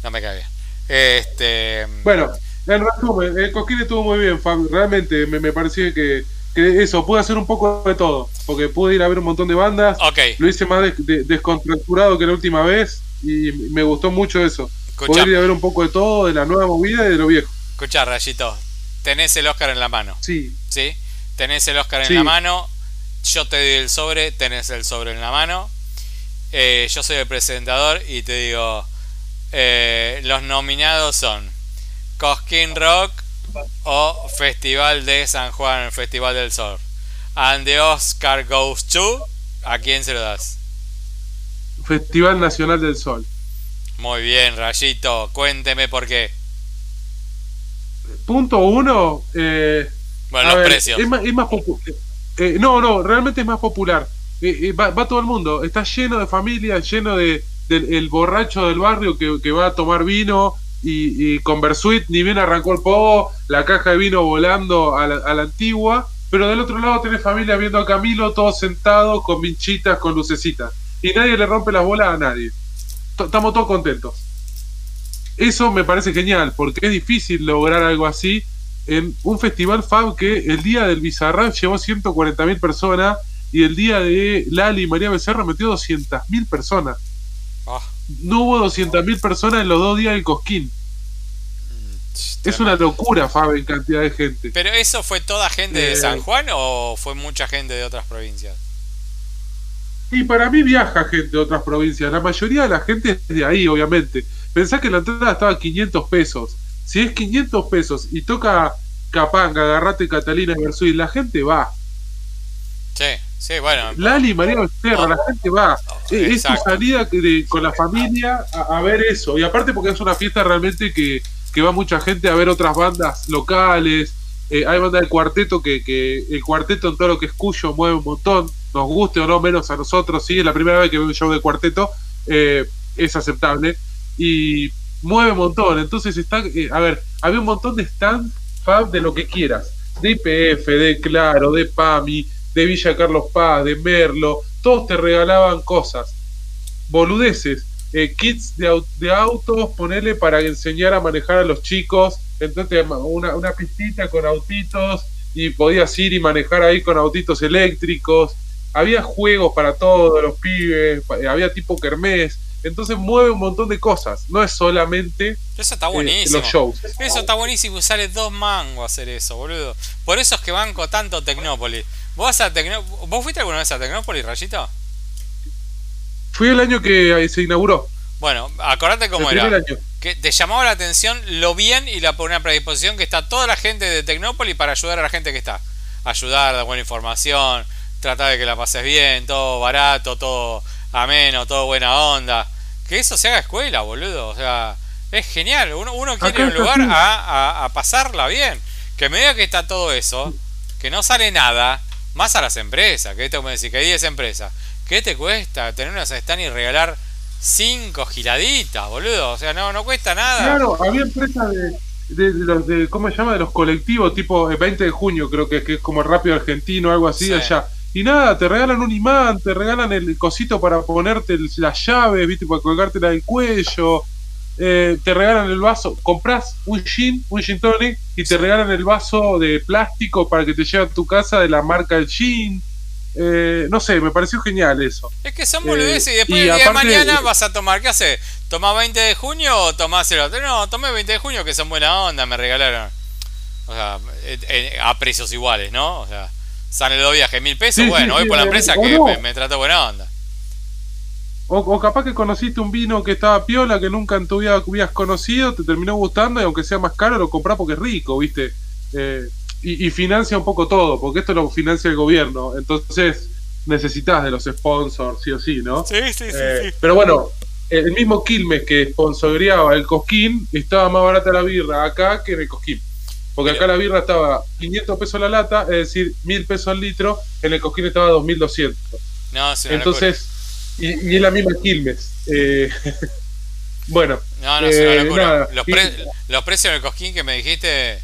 No me cae bien. Este, Bueno, en resumen, el Cosquín estuvo muy bien. Realmente me, me pareció que, que eso, pude hacer un poco de todo. Porque pude ir a ver un montón de bandas. ok, Lo hice más de- descontracturado que la última vez. Y me gustó mucho eso. escucha, Poder ir a ver un poco de todo, de la nueva movida y de lo viejo. escucha, Rayito. Tenés el Oscar en la mano, Sí, ¿sí? Tenés el Oscar en la mano. Yo te doy el sobre, tenés el sobre en la mano. Eh, yo soy el presentador y te digo, eh, los nominados son Cosquín Rock o Festival de San Juan, el Festival del Sol. And the Oscar goes to, ¿a quién se lo das? Festival Nacional del Sol. Muy bien, Rayito, cuénteme por qué. Punto uno, eh, Bueno, los ver, precios. Es más, es más eh, no, no, realmente es más popular. Eh, eh, va, va todo el mundo, está lleno de familia, lleno de del el borracho del barrio que, va a tomar vino y, y con Versuit ni bien arrancó el pogo, la caja de vino volando a la, a la antigua, pero del otro lado tenés familia viendo a Camilo todos sentados con vinchitas, con lucecitas. Y nadie le rompe las bolas a nadie. Estamos todos contentos. Eso me parece genial, porque es difícil lograr algo así en un festival Fab que el día del Bizarrap llevó 140.000 personas y el día de Lali y María Becerra metió 200.000 personas. Oh, No hubo 200.000 personas en los dos días del Cosquín. mm, Es una locura, Fab, en cantidad de gente. ¿Pero eso fue toda gente de Eh, San Juan o fue mucha gente de otras provincias? Y para mí viaja gente de otras provincias. La mayoría de la gente es de ahí, obviamente. Pensá que la entrada estaba a 500 pesos. Si es 500 pesos y toca Capanga, Agarrate Catalina Versuit, la gente va. Sí, sí, bueno. Lali, María Becerra, la gente va. Eh, Es Exacto. salida de- con la familia a, a ver eso. Y aparte porque es una fiesta realmente que, que va mucha gente a ver otras bandas locales. Eh, hay bandas del cuarteto que, que el cuarteto en todo lo que es Cuyo mueve un montón. Nos guste o no, menos a nosotros. Sí, es la primera vez que veo un show de cuarteto. eh, es aceptable. Y mueve un montón. Entonces está... eh, a ver, había un montón de stands Fab de lo que quieras. De IPF, de Claro, de PAMI, de Villa Carlos Paz, de Merlo. Todos te regalaban cosas boludeces, eh, kits de, de autos, ponerle para enseñar a manejar a los chicos, entonces una, una pistita con autitos y podías ir y manejar ahí con autitos eléctricos, había juegos para todos los pibes, eh, había tipo kermés, entonces mueve un montón de cosas, no es solamente Eso está eh, buenísimo. los shows. Eso está buenísimo sale dos mangos hacer eso, boludo. Por eso es que banco tanto Tecnópolis. ¿Vos, a Tecno... ¿Vos fuiste alguna vez a Tecnópolis, Rayito? Fui el año que se inauguró. Bueno, acordate cómo era. Que te llamaba la atención lo bien y la buena predisposición que está toda la gente de Tecnópolis para ayudar a la gente que está. Ayudar, dar buena información, tratar de que la pases bien, todo barato, todo ameno, todo buena onda. Que eso se haga escuela, boludo. O sea, es genial. Uno, uno quiere un lugar a, a, pasarla bien. Que me diga que está todo eso, que no sale nada, más a las empresas. Que esto me decís que hay 10 empresas. ¿Qué te cuesta tener unas stand y regalar 5 giraditas, boludo? O sea, no, no cuesta nada. Claro, había empresas de, los de, ¿cómo se llama? De los colectivos, tipo el 20 de junio, creo que, que es como Rápido Argentino, algo así allá. Y nada, te regalan un imán, te regalan el cosito para ponerte las llaves, ¿viste? Para colgártela del cuello. Eh, te regalan el vaso, compras un gin, un gin tonic, y te regalan el vaso de plástico para que te lleve a tu casa de la marca del gin. Eh, no sé, me pareció genial eso. Es que son boludeces y después el día de mañana vas a tomar, ¿qué haces? ¿Tomás 20 de junio o tomás el otro? No, tomé 20 de junio que son buena onda, me regalaron. O sea, a precios iguales, ¿no? O sea, sale dos viajes mil pesos, bueno, voy por la empresa que me, me trata buena onda. O, capaz que conociste un vino que estaba piola, que nunca en tu vida hubieras conocido, te terminó gustando y aunque sea más caro lo comprás porque es rico, ¿viste? Eh, y, financia un poco todo, porque esto lo financia el gobierno. Entonces necesitas de los sponsors, sí o sí, ¿no? Sí, sí, sí. Eh, pero bueno, el mismo Quilmes que sponsoreaba el Cosquín estaba más barata la birra acá que en el Cosquín. Porque acá la birra estaba 500 pesos la lata, es decir, 1000 pesos al litro, en el Cosquín estaba 2200. No, Entonces, y, y, es la misma Quilmes. Eh, bueno, no, no, eh, Nada. Los, los precios del Cosquín que me dijiste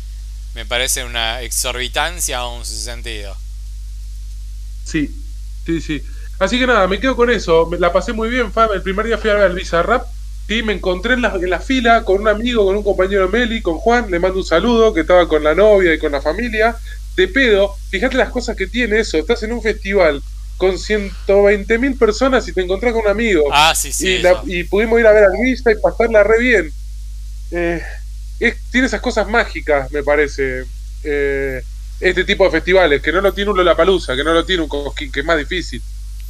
me parece una exorbitancia a un sentido. Sí, sí, sí. Así que nada, me quedo con eso. La pasé muy bien, Fab. El primer día fui a ver el Bizarrap. Sí, me encontré en la, en la, fila con un amigo, con un compañero Meli, con Juan. Le mando un saludo, que estaba con la novia y con la familia. Te pedo, fíjate las cosas que tiene eso. Estás en un festival con 120 mil personas y te encontrás con un amigo. Ah, sí, sí. Y, pudimos ir a ver al Vista y pasarla re bien. Eh, tiene esas cosas mágicas, me parece. Eh, este tipo de festivales, que no lo tiene un Lollapalooza, que no lo tiene un Cosquín, que es más difícil.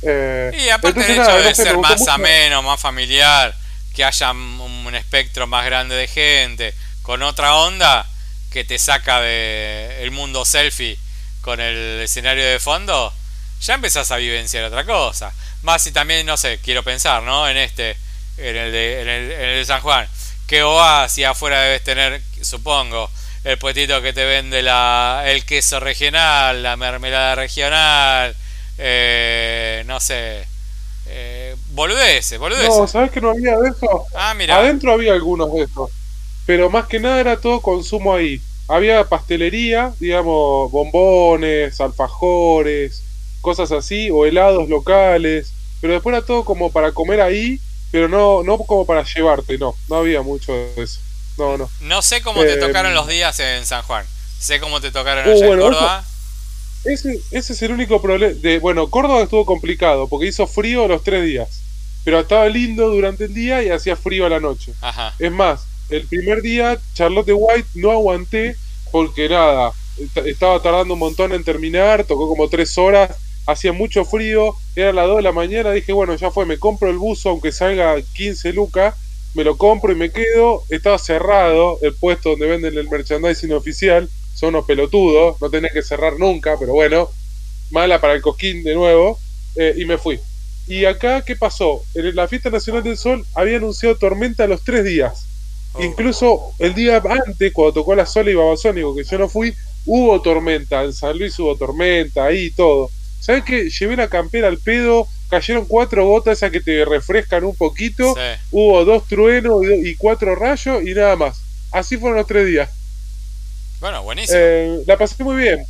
Eh, y aparte el hecho de ser más ameno, más familiar, que haya un, espectro más grande de gente, con otra onda que te saca de el mundo selfie con el escenario de fondo, ya empezás a vivenciar otra cosa. Más si también, no sé, quiero pensar, ¿no? En este, en el de, en el, de San Juan que oasis afuera debes tener, supongo, el puestito que te vende la, el queso regional, la mermelada regional, eh, no sé, eh, boludeces, boludeces. No, ¿sabes que no había de eso? Ah, mira. Adentro había algunos de esos, pero más que nada era todo consumo ahí. Había pastelería, digamos, bombones, alfajores, cosas así, o helados locales, pero después era todo como para comer ahí pero no, no como para llevarte, no, no había mucho de eso. No, no. No sé cómo te tocaron eh, los días en San Juan. Sé cómo te tocaron uh, allá en Córdoba. Ese, ese es el único problema. De, bueno, Córdoba estuvo complicado porque hizo frío los tres días. Pero estaba lindo durante el día y hacía frío a la noche. Ajá. Es más, el primer día Charlotte White no aguanté porque nada, estaba tardando un montón en terminar, tocó como tres horas hacía mucho frío, era las 2 de la mañana, dije, bueno, ya fue, me compro el buzo, aunque salga 15 lucas, me lo compro y me quedo, estaba cerrado el puesto donde venden el merchandising oficial, son unos pelotudos, no tenía que cerrar nunca, pero bueno, mala para el cosquín de nuevo, eh, y me fui. Y acá, ¿qué pasó? En la Fiesta Nacional del Sol había anunciado tormenta los tres días. Oh. Incluso el día antes, cuando tocó la Sola y Babasónico, que yo no fui, hubo tormenta. En San Luis hubo tormenta, ahí y todo. ¿Sabes qué? Llevé la campera al pedo, cayeron cuatro gotas esas que te refrescan un poquito, hubo dos truenos y cuatro rayos y nada más. Así fueron los tres días. Bueno, buenísimo. Eh, la pasé muy bien.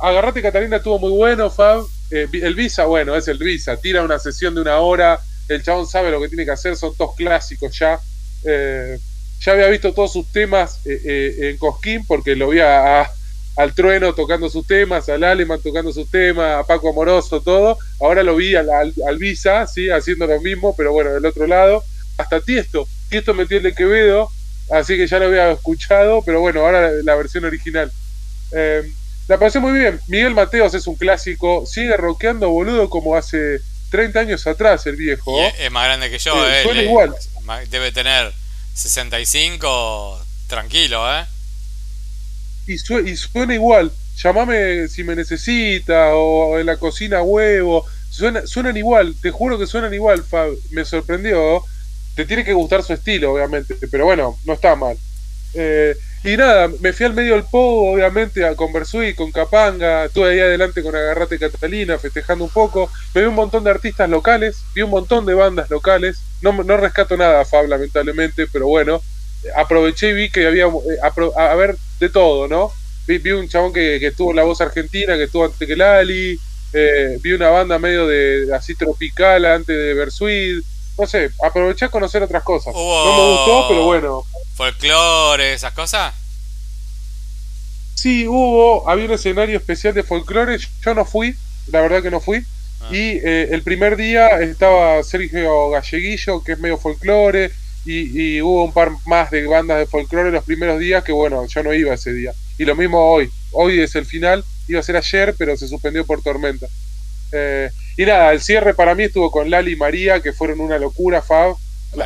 Agarrate Catalina estuvo muy bueno, Fab. Eh, el Visa, bueno, es el Visa. Tira una sesión de una hora. El chabón sabe lo que tiene que hacer. Son todos clásicos ya. Eh, ya había visto todos sus temas en Cosquín porque lo vi a, al Trueno tocando sus temas, al Aleman tocando sus temas, a Paco Amoroso, todo. Ahora lo vi al, Visa, ¿sí? haciendo lo mismo, pero bueno, del otro lado. Hasta Tiesto. Tiesto metió el de Quevedo, así que ya lo había escuchado, pero bueno, ahora la, versión original. Eh, La pasé muy bien. Miguel Mateos es un clásico. Sigue rockeando, boludo, como hace 30 años atrás el viejo. es más grande que yo, eh, Suena igual. Debe tener 65 tranquilo, ¿eh? Y, y suena igual. Llámame si me necesita o en la cocina huevo. Suena, suenan igual, te juro que suenan igual, Fab. Me sorprendió. Te tiene que gustar su estilo, obviamente, pero bueno, no está mal. Eh, y nada, me fui al medio del pogo, obviamente, a con y con Capanga, estuve ahí adelante con Agarrate Catalina, festejando un poco. Me vi un montón de artistas locales, vi un montón de bandas locales. No, no rescato nada, Fab, lamentablemente, pero bueno, aproveché y vi que había, eh, a, ver, de todo, ¿no? Vi, vi un chabón que, que tuvo la voz argentina, que estuvo antes que Lali, eh, vi una banda medio de así tropical antes de Bersuit. No sé, aproveché a conocer otras cosas. No me gustó, pero bueno. ¿Folclore, esas cosas? Sí, hubo, había un escenario especial de folclore. Yo no fui, la verdad que no fui. Ah. Y eh, el primer día estaba Sergio Galleguillo, que es medio folclore. Y, y, hubo un par más de bandas de folclore los primeros días que, bueno, yo no iba ese día. Y lo mismo hoy. Hoy es el final iba a ser ayer, pero se suspendió por tormenta. Eh, y nada, el cierre para mí estuvo con Lali y María, que fueron una locura, Fab.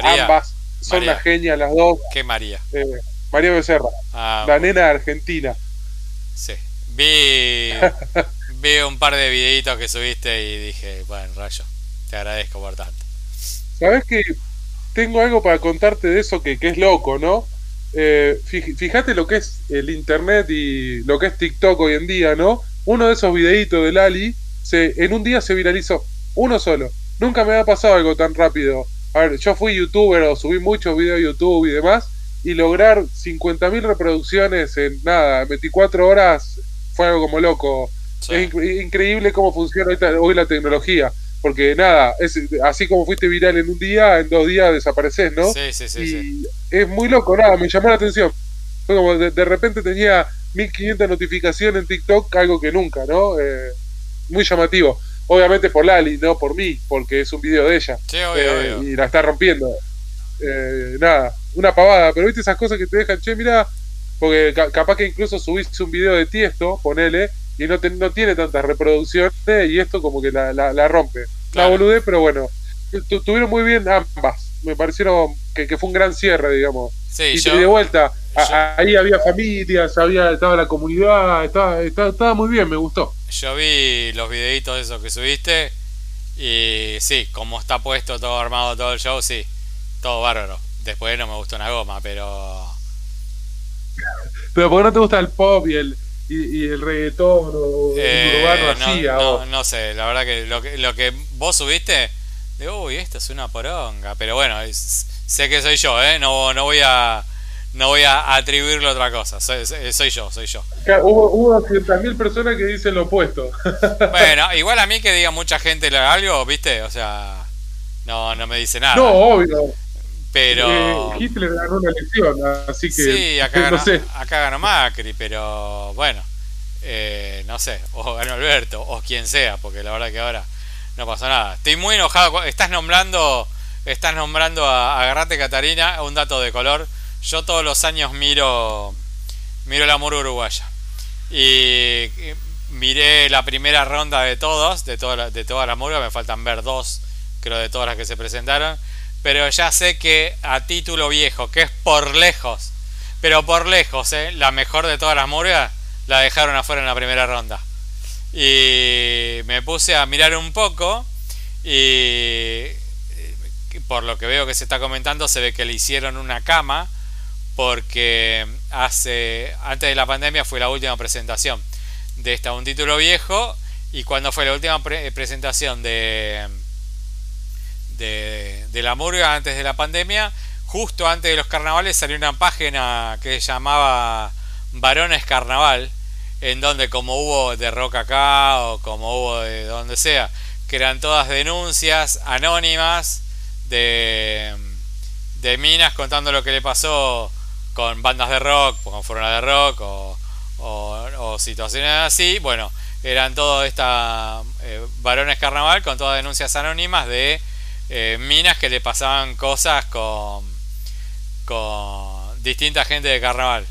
Ambas son las genias las dos. ¿Qué María? Eh, María Becerra, ah, la nena argentina. Sí, vi, vi un par de videitos que subiste y dije, bueno, rayo, te agradezco por tanto. Sabes que tengo algo para contarte de eso que, que es loco, ¿no? eh, fíjate lo que es el internet y lo que es TikTok hoy en día, ¿no? Uno de esos videitos de Lali se, en un día se viralizó, uno solo. Nunca me había pasado algo tan rápido. A ver, yo fui youtuber o subí muchos videos a YouTube y demás, y lograr 50.000 reproducciones en nada, 24 horas, fue algo como loco. Es increíble cómo funciona hoy la tecnología porque nada, es así como fuiste viral en un día, en dos días desapareces, ¿no? Sí, sí, sí. Y es muy loco, nada, me llamó la atención. Fue como de, repente tenía 1500 notificaciones en TikTok, algo que nunca, ¿no? Eh, muy llamativo. Obviamente por Lali, no por mí, porque es un video de ella. Sí, obvio, eh, Y la está rompiendo. Eh, nada, una pavada, pero viste esas cosas que te dejan, che, mira, porque capaz que incluso subiste un video de Tiesto, ponele, y no, no tiene tantas reproducciones y esto como que la, la, rompe. La boludé, pero bueno, tuvieron muy bien ambas. Me parecieron que, fue un gran cierre, digamos. y de vuelta, ahí había familias, había, estaba la comunidad, estaba, estaba, muy bien, me gustó. Yo vi los videitos de esos que subiste y sí, como está puesto todo armado todo el show, sí, todo bárbaro. Después no me gustó una goma, pero... Pero ¿por qué no te gusta el pop y el, y, el reggaetón o el eh, urbano así. No, no, sé, la verdad que lo, que lo que vos subiste, de uy, esto es una poronga. Pero bueno, sé que soy yo, ¿eh? No, no voy a no voy a atribuirle otra cosa. Soy, soy yo, soy yo. Hubo, hubo 200.000 personas que dicen lo opuesto. bueno, igual a mí que diga mucha gente algo, ¿viste? O sea, no, no me dice nada. No, obvio. Pero. Eh, Hitler ganó una elección, así que. Sí, acá ganó, acá ganó Macri, pero bueno. Eh, no sé, o ganó Alberto, o quien sea, porque la verdad que ahora no pasó nada. Estoy muy enojado. Estás nombrando. Estás nombrando a Agarrate Catarina, un dato de color. Yo todos los años miro. Miro la amor uruguaya. Y miré la primera ronda de todos, de, todas de todas las murgas, me faltan ver dos, creo, de todas las que se presentaron pero ya sé que a título viejo, que es por lejos, pero por lejos, ¿eh? la mejor de todas las murgas, la dejaron afuera en la primera ronda. Y me puse a mirar un poco y por lo que veo que se está comentando se ve que le hicieron una cama porque hace antes de la pandemia fue la última presentación de esta un título viejo y cuando fue la última presentación de de, la murga antes de la pandemia, justo antes de los carnavales salió una página que se llamaba Varones Carnaval, en donde como hubo de rock acá o como hubo de donde sea, que eran todas denuncias anónimas de, de minas contando lo que le pasó con bandas de rock, como fueron las de rock o, o, situaciones así. Bueno, eran todas estas eh, varones carnaval con todas denuncias anónimas de eh, minas que le pasaban cosas con, con distinta gente de carnaval.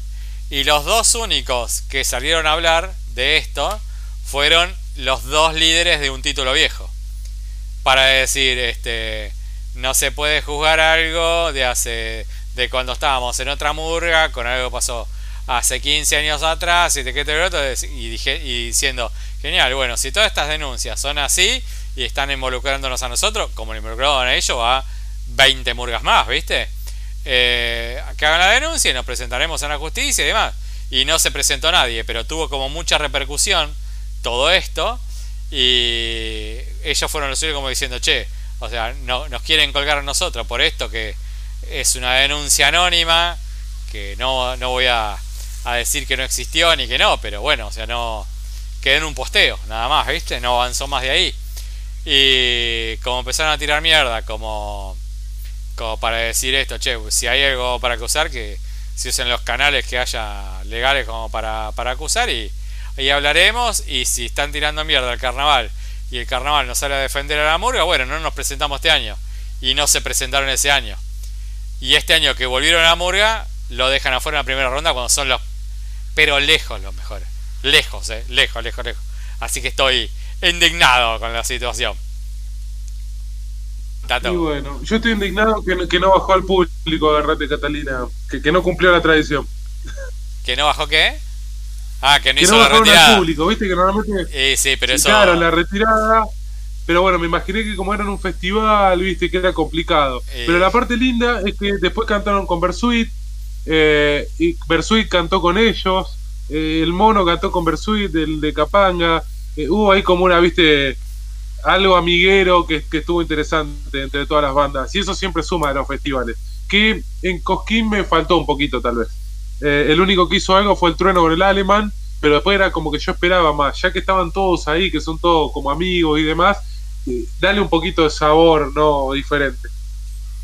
Y los dos únicos que salieron a hablar de esto fueron los dos líderes de un título viejo. Para decir, este, no se puede juzgar algo de hace, de cuando estábamos en otra murga, con algo que pasó hace 15 años atrás, y, te, y, dije, y diciendo, genial, bueno, si todas estas denuncias son así y están involucrándonos a nosotros, como lo involucraron a ellos, a 20 murgas más, ¿viste? Eh, que hagan la denuncia y nos presentaremos en la justicia y demás. Y no se presentó nadie, pero tuvo como mucha repercusión todo esto. Y ellos fueron los únicos como diciendo, che, o sea, no, nos quieren colgar a nosotros por esto que es una denuncia anónima, que no, no voy a, a decir que no existió ni que no, pero bueno, o sea, no quedó en un posteo, nada más, ¿viste? No avanzó más de ahí. Y como empezaron a tirar mierda, como como para decir esto, che, si hay algo para acusar, que se usen los canales que haya legales como para, para acusar y ahí hablaremos. Y si están tirando mierda al carnaval y el carnaval no sale a defender a la murga, bueno, no nos presentamos este año. Y no se presentaron ese año. Y este año que volvieron a murga, lo dejan afuera en la primera ronda cuando son los. Pero lejos los mejores. Lejos, eh. Lejos, lejos, lejos. Así que estoy indignado con la situación. Y bueno, yo estoy indignado que, que no bajó al público Agarrate Catalina, que, que no cumplió la tradición. ¿Que no bajó qué? Ah, que no que hizo no la retirada. al público, viste que normalmente. Eh, sí, pero eso. Claro, la retirada. Pero bueno, me imaginé que como era en un festival, viste, que era complicado. Eh. Pero la parte linda es que después cantaron con Bersuit, eh, y Bersuit cantó con ellos, eh, el mono cantó con Bersuit, el de Capanga. Eh, hubo ahí como una, viste, algo amiguero que, estuvo interesante entre todas las bandas. Y eso siempre suma de los festivales. Que en Cosquín me faltó un poquito, tal vez. Eh, el único que hizo algo fue el trueno con el alemán, pero después era como que yo esperaba más. Ya que estaban todos ahí, que son todos como amigos y demás, dale un poquito de sabor, no diferente.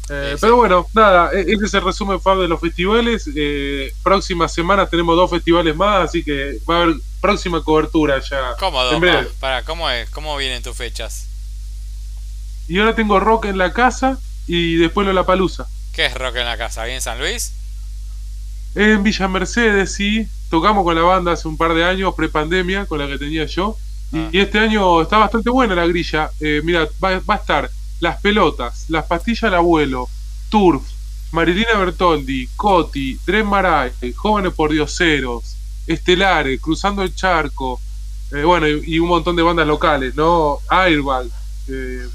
Eh, pero bueno, nada, e-, ese es el resumen Fab de los festivales. Eh, próxima semana tenemos dos festivales más, así que va a haber próxima cobertura ya. ¿Cómo Para, ¿cómo, es? ¿Cómo vienen tus fechas? Y ahora tengo rock en la casa y después lo la palusa. ¿Qué es rock en la casa? ¿Bien en San Luis? En Villa Mercedes, sí. Tocamos con la banda hace un par de años, pre-pandemia, con la que tenía yo. Y, ah. este año está bastante buena la grilla. Eh, mira, va, va a estar las Pelotas, Las Pastillas al Abuelo, Turf, Marilina Bertoldi, Coti, Dren Maray, Jóvenes por Dioseros, Estelares, Cruzando el Charco, eh, bueno, y, un montón de bandas locales, ¿no? Airbag, eh,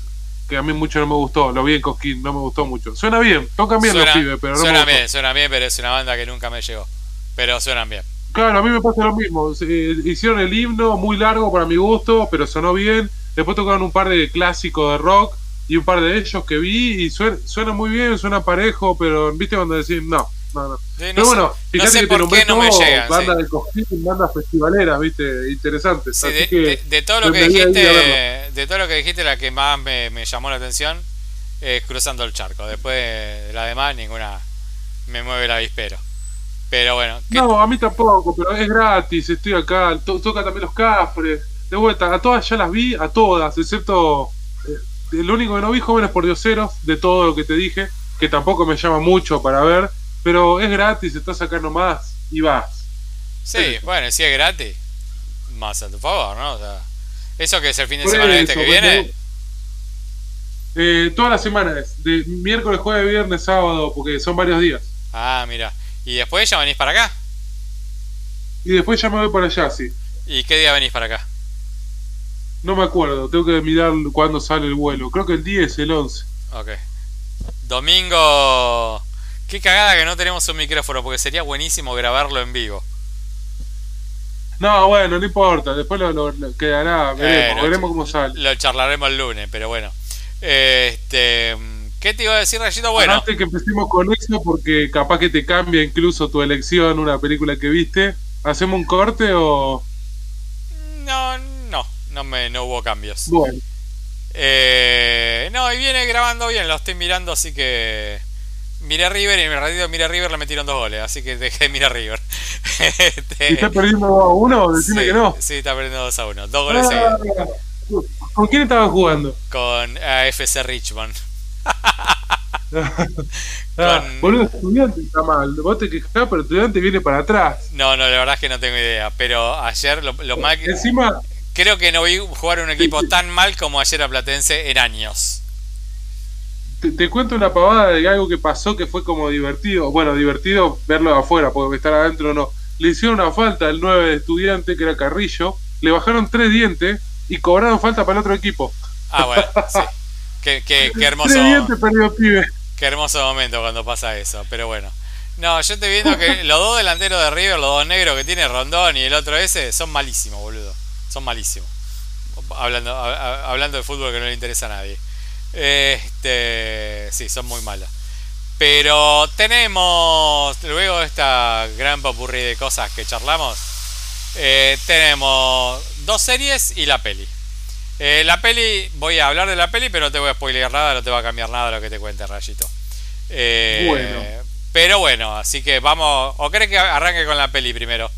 que a mí mucho no me gustó, lo vi en Cosquín, no me gustó mucho. Suena bien, tocan bien los pibes, pero no Suena bien, suena bien, pero es una banda que nunca me llegó. Pero suenan bien. Claro, a mí me pasa lo mismo. hicieron el himno muy largo para mi gusto, pero sonó bien. Después tocaron un par de clásicos de rock y un par de ellos que vi y suena, muy bien, suena parejo, pero viste cuando decís no, no, no. pero bueno, fíjate que por qué no me llegan. Banda de cojín, banda festivalera, viste, interesantes. de, todo lo que dijiste, de todo lo que dijiste, la que más me, llamó la atención es Cruzando el Charco. Después de la demás, ninguna me mueve el avispero. Pero bueno. No, a mí tampoco, pero es gratis, estoy acá, toca también los cafres. De vuelta, a todas ya las vi, a todas, excepto el único que no vi jóvenes por dioseros de todo lo que te dije, que tampoco me llama mucho para ver, pero es gratis, estás acá nomás y vas. Sí, bueno, si es gratis, más a tu favor, ¿no? O sea, eso que es el fin de semana este que viene. Eh, todas las semanas, de miércoles, jueves, viernes, sábado, porque son varios días. Ah, mira. ¿Y después ya venís para acá? Y después ya me voy para allá, sí. ¿Y qué día venís para acá? No me acuerdo, tengo que mirar cuándo sale el vuelo. Creo que el 10, el 11. Ok. Domingo. Qué cagada que no tenemos un micrófono, porque sería buenísimo grabarlo en vivo. No, bueno, no importa, después lo, quedará, veremos, veremos cómo sale. Lo charlaremos el lunes, pero bueno. Este, ¿Qué te iba a decir, Rayito? Bueno. Antes que empecemos con eso, porque capaz que te cambia incluso tu elección, una película que viste, ¿hacemos un corte o...? No, no, me, no hubo cambios. Bueno. Eh, no, y viene grabando bien, lo estoy mirando, así que. Miré a River y en el ratito miré a River le metieron dos goles, así que dejé de mirar a River. este, ¿Está perdiendo 2 a 1? Decime que no. Sí, está perdiendo 2 a 1. Dos goles ah, ¿Con quién estaba jugando? Con AFC Richmond. ah, boludo, estudiante está mal. Vos te quejás, pero estudiante viene para atrás. No, no, la verdad es que no tengo idea. Pero ayer lo, lo mal que. Encima. Creo que no vi jugar un equipo tan mal como ayer a Platense en años. Te, cuento una pavada de algo que pasó que fue como divertido. Bueno, divertido verlo de afuera, porque estar adentro no. Le hicieron una falta al 9 de estudiante, que era Carrillo. Le bajaron tres dientes y cobraron falta para el otro equipo. Ah, bueno, sí. Qué, qué, qué hermoso. Qué hermoso momento cuando pasa eso, pero bueno. No, yo estoy viendo que los dos delanteros de River, los dos negros que tiene Rondón y el otro ese, son malísimos, boludo. Son malísimos. Hablando, hablando de fútbol que no le interesa a nadie. Este, sí, son muy malos. Pero tenemos, luego de esta gran popurrí de cosas que charlamos, eh, tenemos dos series y la peli. Eh, la peli, voy a hablar de la peli, pero no te voy a spoilear nada, no te va a cambiar nada lo que te cuente Rayito. Eh, bueno. Pero bueno, así que vamos. ¿O crees que arranque con la peli primero?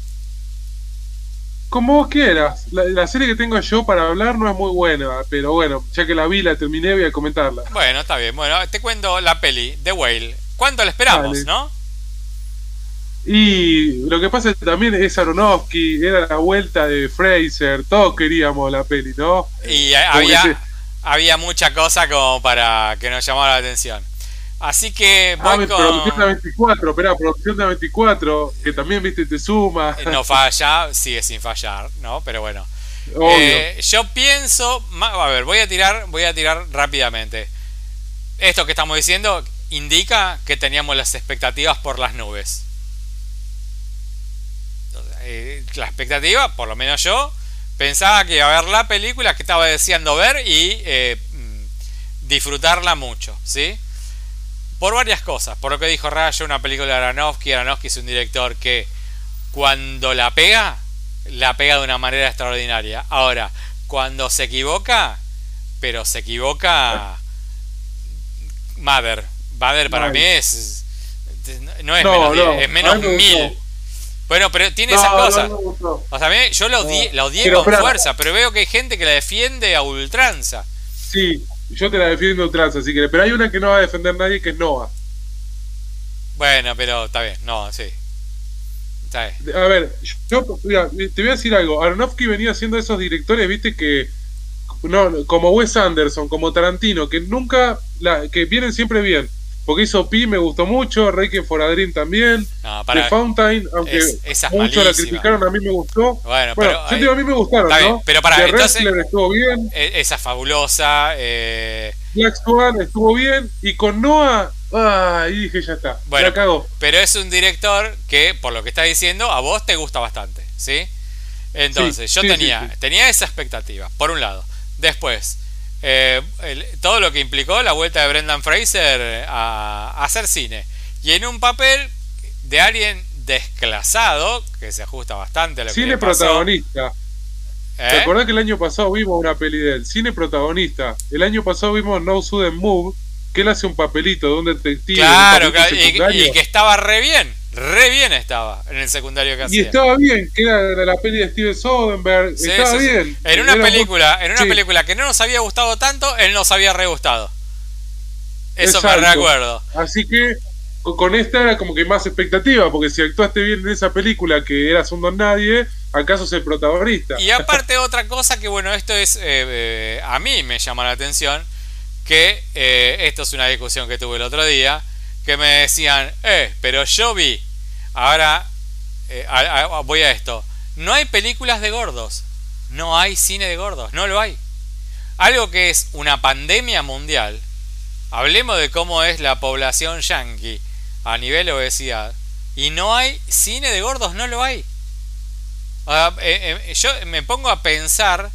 Como vos quieras. La, serie que tengo yo para hablar no es muy buena, pero bueno, ya que la vi, la terminé, voy a comentarla. Bueno, está bien. Bueno, te cuento la peli, The Whale. ¿Cuánto la esperamos, no? Y lo que pasa también es Aronofsky, era la vuelta de Fraser, todos queríamos la peli, ¿no? Y había, había mucha cosa como para que nos llamara la atención. Así que ah, con... Producción de 24, espera, producción de 24, que también, viste, te suma. No falla, sigue sin fallar, ¿no? Pero bueno. Eh, yo pienso, a ver, voy a tirar, voy a tirar rápidamente. Esto que estamos diciendo indica que teníamos las expectativas por las nubes. Eh, la expectativa, por lo menos yo, pensaba que iba a ver la película que estaba deseando ver y eh, mm, disfrutarla mucho, ¿sí? Por varias cosas, por lo que dijo Rayo, una película de Aronofsky, Aronofsky es un director que cuando la pega, la pega de una manera extraordinaria. Ahora, cuando se equivoca, pero se equivoca Mother. Mother para mí es no es menos, es menos mil. Bueno, pero tiene esas cosas. o sea, yo la odié, con fuerza, pero veo que hay gente que la defiende a ultranza. Sí, yo te la defiendo a ultranza, si quieres. Pero hay una que no va a defender nadie, que es Nova. Bueno, pero está bien, no, sí. Está bien. A ver, yo te voy a decir algo. Aronofsky venía siendo esos directores, viste, que no, como Wes Anderson, como Tarantino, que nunca, la, que vienen siempre bien. Porque hizo Pi, me gustó mucho, Requiem for a Dream también. No, para, The Fountain, aunque muchos la criticaron, a mí me gustó. Bueno, pero, yo digo, a mí me gustaron, ¿no? pero para, The entonces, estuvo bien. E, esa fabulosa. Eh... Black Swan estuvo bien. Y con Noah, ah, y dije, ya está. Bueno, ya cagó. pero es un director que, por lo que está diciendo, a vos te gusta bastante, ¿sí? Entonces, yo tenía, tenía esa expectativa, por un lado. Después, eh, todo lo que implicó la vuelta de Brendan Fraser a, hacer cine. Y en un papel de alguien desclasado, que se ajusta bastante a lo cine protagonista. ¿Eh? ¿Te acordás que el año pasado vimos una peli de él? Cine protagonista. El año pasado vimos No Sudden Move, que él hace un papelito de un detective. Claro, y, que estaba re bien. Re bien estaba en el secundario que hacía. Y estaba bien, que era la peli de Steven Soderbergh. estaba bien. En una película, en una película que no nos había gustado tanto, él nos había re gustado. Eso me recuerdo. Así que con esta era como que más expectativa, porque si actuaste bien en esa película que eras un don nadie, acaso es el protagonista. Y aparte otra cosa que bueno, esto es, eh, eh, a mí me llama la atención, que eh, esto es una discusión que tuve el otro día, que me decían, eh, pero yo vi, ahora eh, voy a esto, no hay películas de gordos, no hay cine de gordos, no lo hay. Algo que es una pandemia mundial, hablemos de cómo es la población yankee a nivel obesidad, y no hay cine de gordos, no lo hay. Eh, yo me pongo a pensar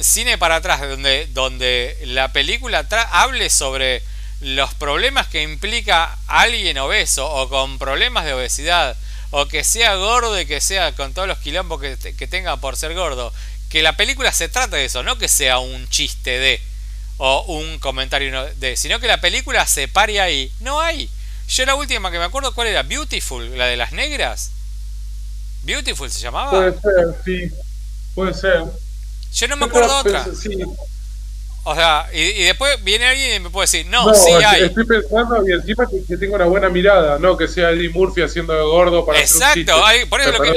cine para atrás, donde, donde la película hable sobre los problemas que implica alguien obeso o con problemas de obesidad o que sea gordo y que sea con todos los quilombos que, tenga por ser gordo, que la película se trata de eso, no que sea un chiste de o un comentario de, sino que la película se pare ahí. No hay. Yo la última que me acuerdo, ¿cuál era? Beautiful, la de las negras. Beautiful se llamaba. Puede ser, sí. Puede ser. Yo no me acuerdo otra. O sea, y, después viene alguien y me puede decir, no, sí hay. Estoy pensando y encima que, tenga una buena mirada, no que sea Eddie Murphy haciendo de gordo para Exacto, por eso lo que,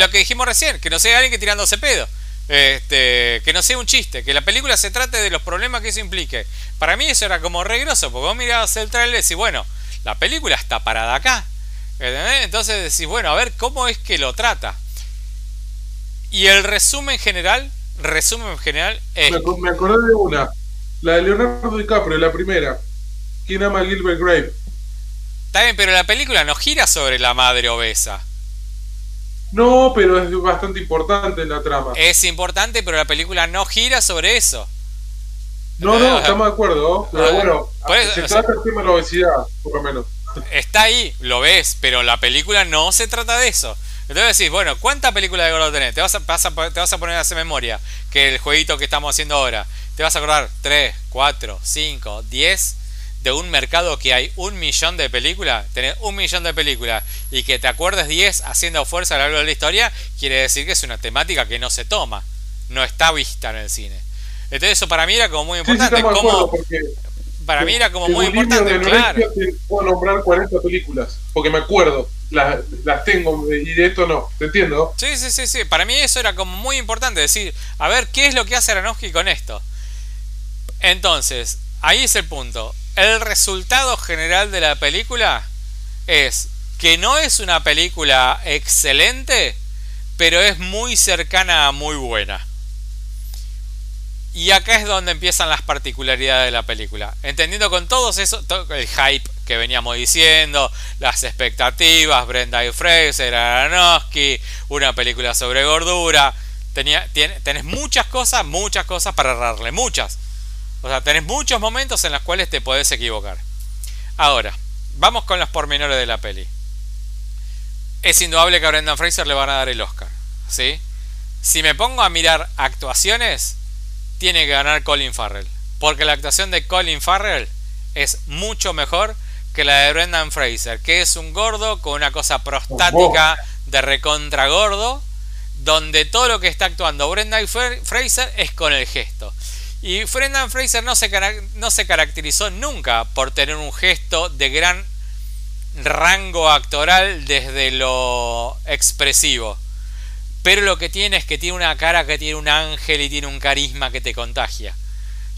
lo, que, dijimos recién, que no sea alguien que tirándose pedo. Este, que no sea un chiste, que la película se trate de los problemas que eso implique. Para mí eso era como regroso, porque vos mirabas el trailer y decís, bueno, la película está parada acá. Entonces decís, bueno, a ver cómo es que lo trata. Y el resumen general, resumen general es... Me, acordé de una, la de Leonardo DiCaprio, la primera. ¿Quién ama a Gilbert Grape? Está bien, pero la película no gira sobre la madre obesa. No, pero es bastante importante en la trama. Es importante, pero la película no gira sobre eso. No, no, estamos de acuerdo. Pero bueno, se trata el tema de la obesidad, por lo menos. Está ahí, lo ves, pero la película no se trata de eso. Entonces decís, bueno, ¿cuántas películas de gordo tenés? Te vas, a, te vas a poner a hacer memoria, que el jueguito que estamos haciendo ahora. Te vas a acordar 3, 4, 5, 10 de un mercado que hay un millón de películas, tenés un millón de películas y que te acuerdes 10 haciendo fuerza a lo largo de la historia, quiere decir que es una temática que no se toma, no está vista en el cine. Entonces eso para mí era como muy importante. para mí era como muy importante, claro. puedo nombrar 40 películas, porque me acuerdo, las, las tengo y de esto no, ¿te entiendo? Sí, sí, sí, sí, para mí eso era como muy importante, decir, a ver, ¿qué es lo que hace Aronofsky con esto? Entonces, ahí es el punto el resultado general de la película es que no es una película excelente, pero es muy cercana a muy buena. Y acá es donde empiezan las particularidades de la película. Entendiendo con todos eso, el hype que veníamos diciendo, las expectativas, Brenda y Fraser, Aronofsky, una película sobre gordura. Tenía, tenés muchas cosas, muchas cosas para darle, muchas. O sea, tenés muchos momentos en los cuales te podés equivocar. Ahora, vamos con los pormenores de la peli. Es indudable que a Brendan Fraser le van a dar el Oscar. ¿sí? Si me pongo a mirar actuaciones, tiene que ganar Colin Farrell. Porque la actuación de Colin Farrell es mucho mejor que la de Brendan Fraser, que es un gordo con una cosa prostática de recontra gordo, donde todo lo que está actuando Brendan Fraser es con el gesto. Y Brendan Fraser no se, no se caracterizó nunca por tener un gesto de gran rango actoral desde lo expresivo. Pero lo que tiene es que tiene una cara que tiene un ángel y tiene un carisma que te contagia.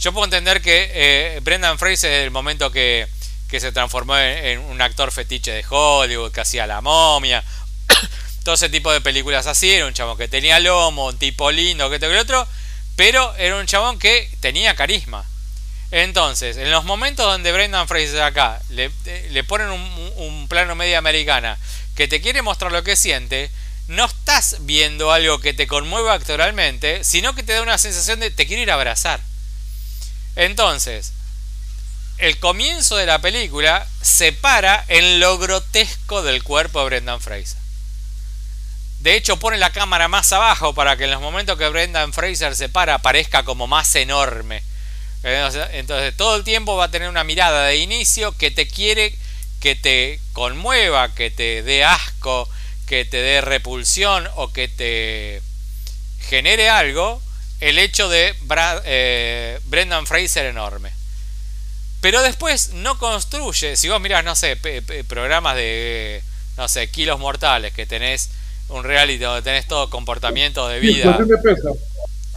Yo puedo entender que eh, Brendan Fraser, desde el momento que, que se transformó en, un actor fetiche de Hollywood, que hacía la momia, todo ese tipo de películas así, era un chavo que tenía lomo, un tipo lindo, que te que otro, pero era un chabón que tenía carisma. Entonces, en los momentos donde Brendan Fraser acá le, le ponen un, plano media americana que te quiere mostrar lo que siente, no estás viendo algo que te conmueva actoralmente, sino que te da una sensación de te quiero ir a abrazar. Entonces, el comienzo de la película se para en lo grotesco del cuerpo de Brendan Fraser. De hecho, pone la cámara más abajo para que en los momentos que Brendan Fraser se para parezca como más enorme. Entonces, todo el tiempo va a tener una mirada de inicio que te quiere, que te conmueva, que te dé asco, que te dé repulsión o que te genere algo el hecho de eh, Brendan Fraser enorme. Pero después no construye, si vos mirás, no sé, programas de, no sé, kilos mortales que tenés un reality donde tenés todo comportamiento de vida. cuestión de peso.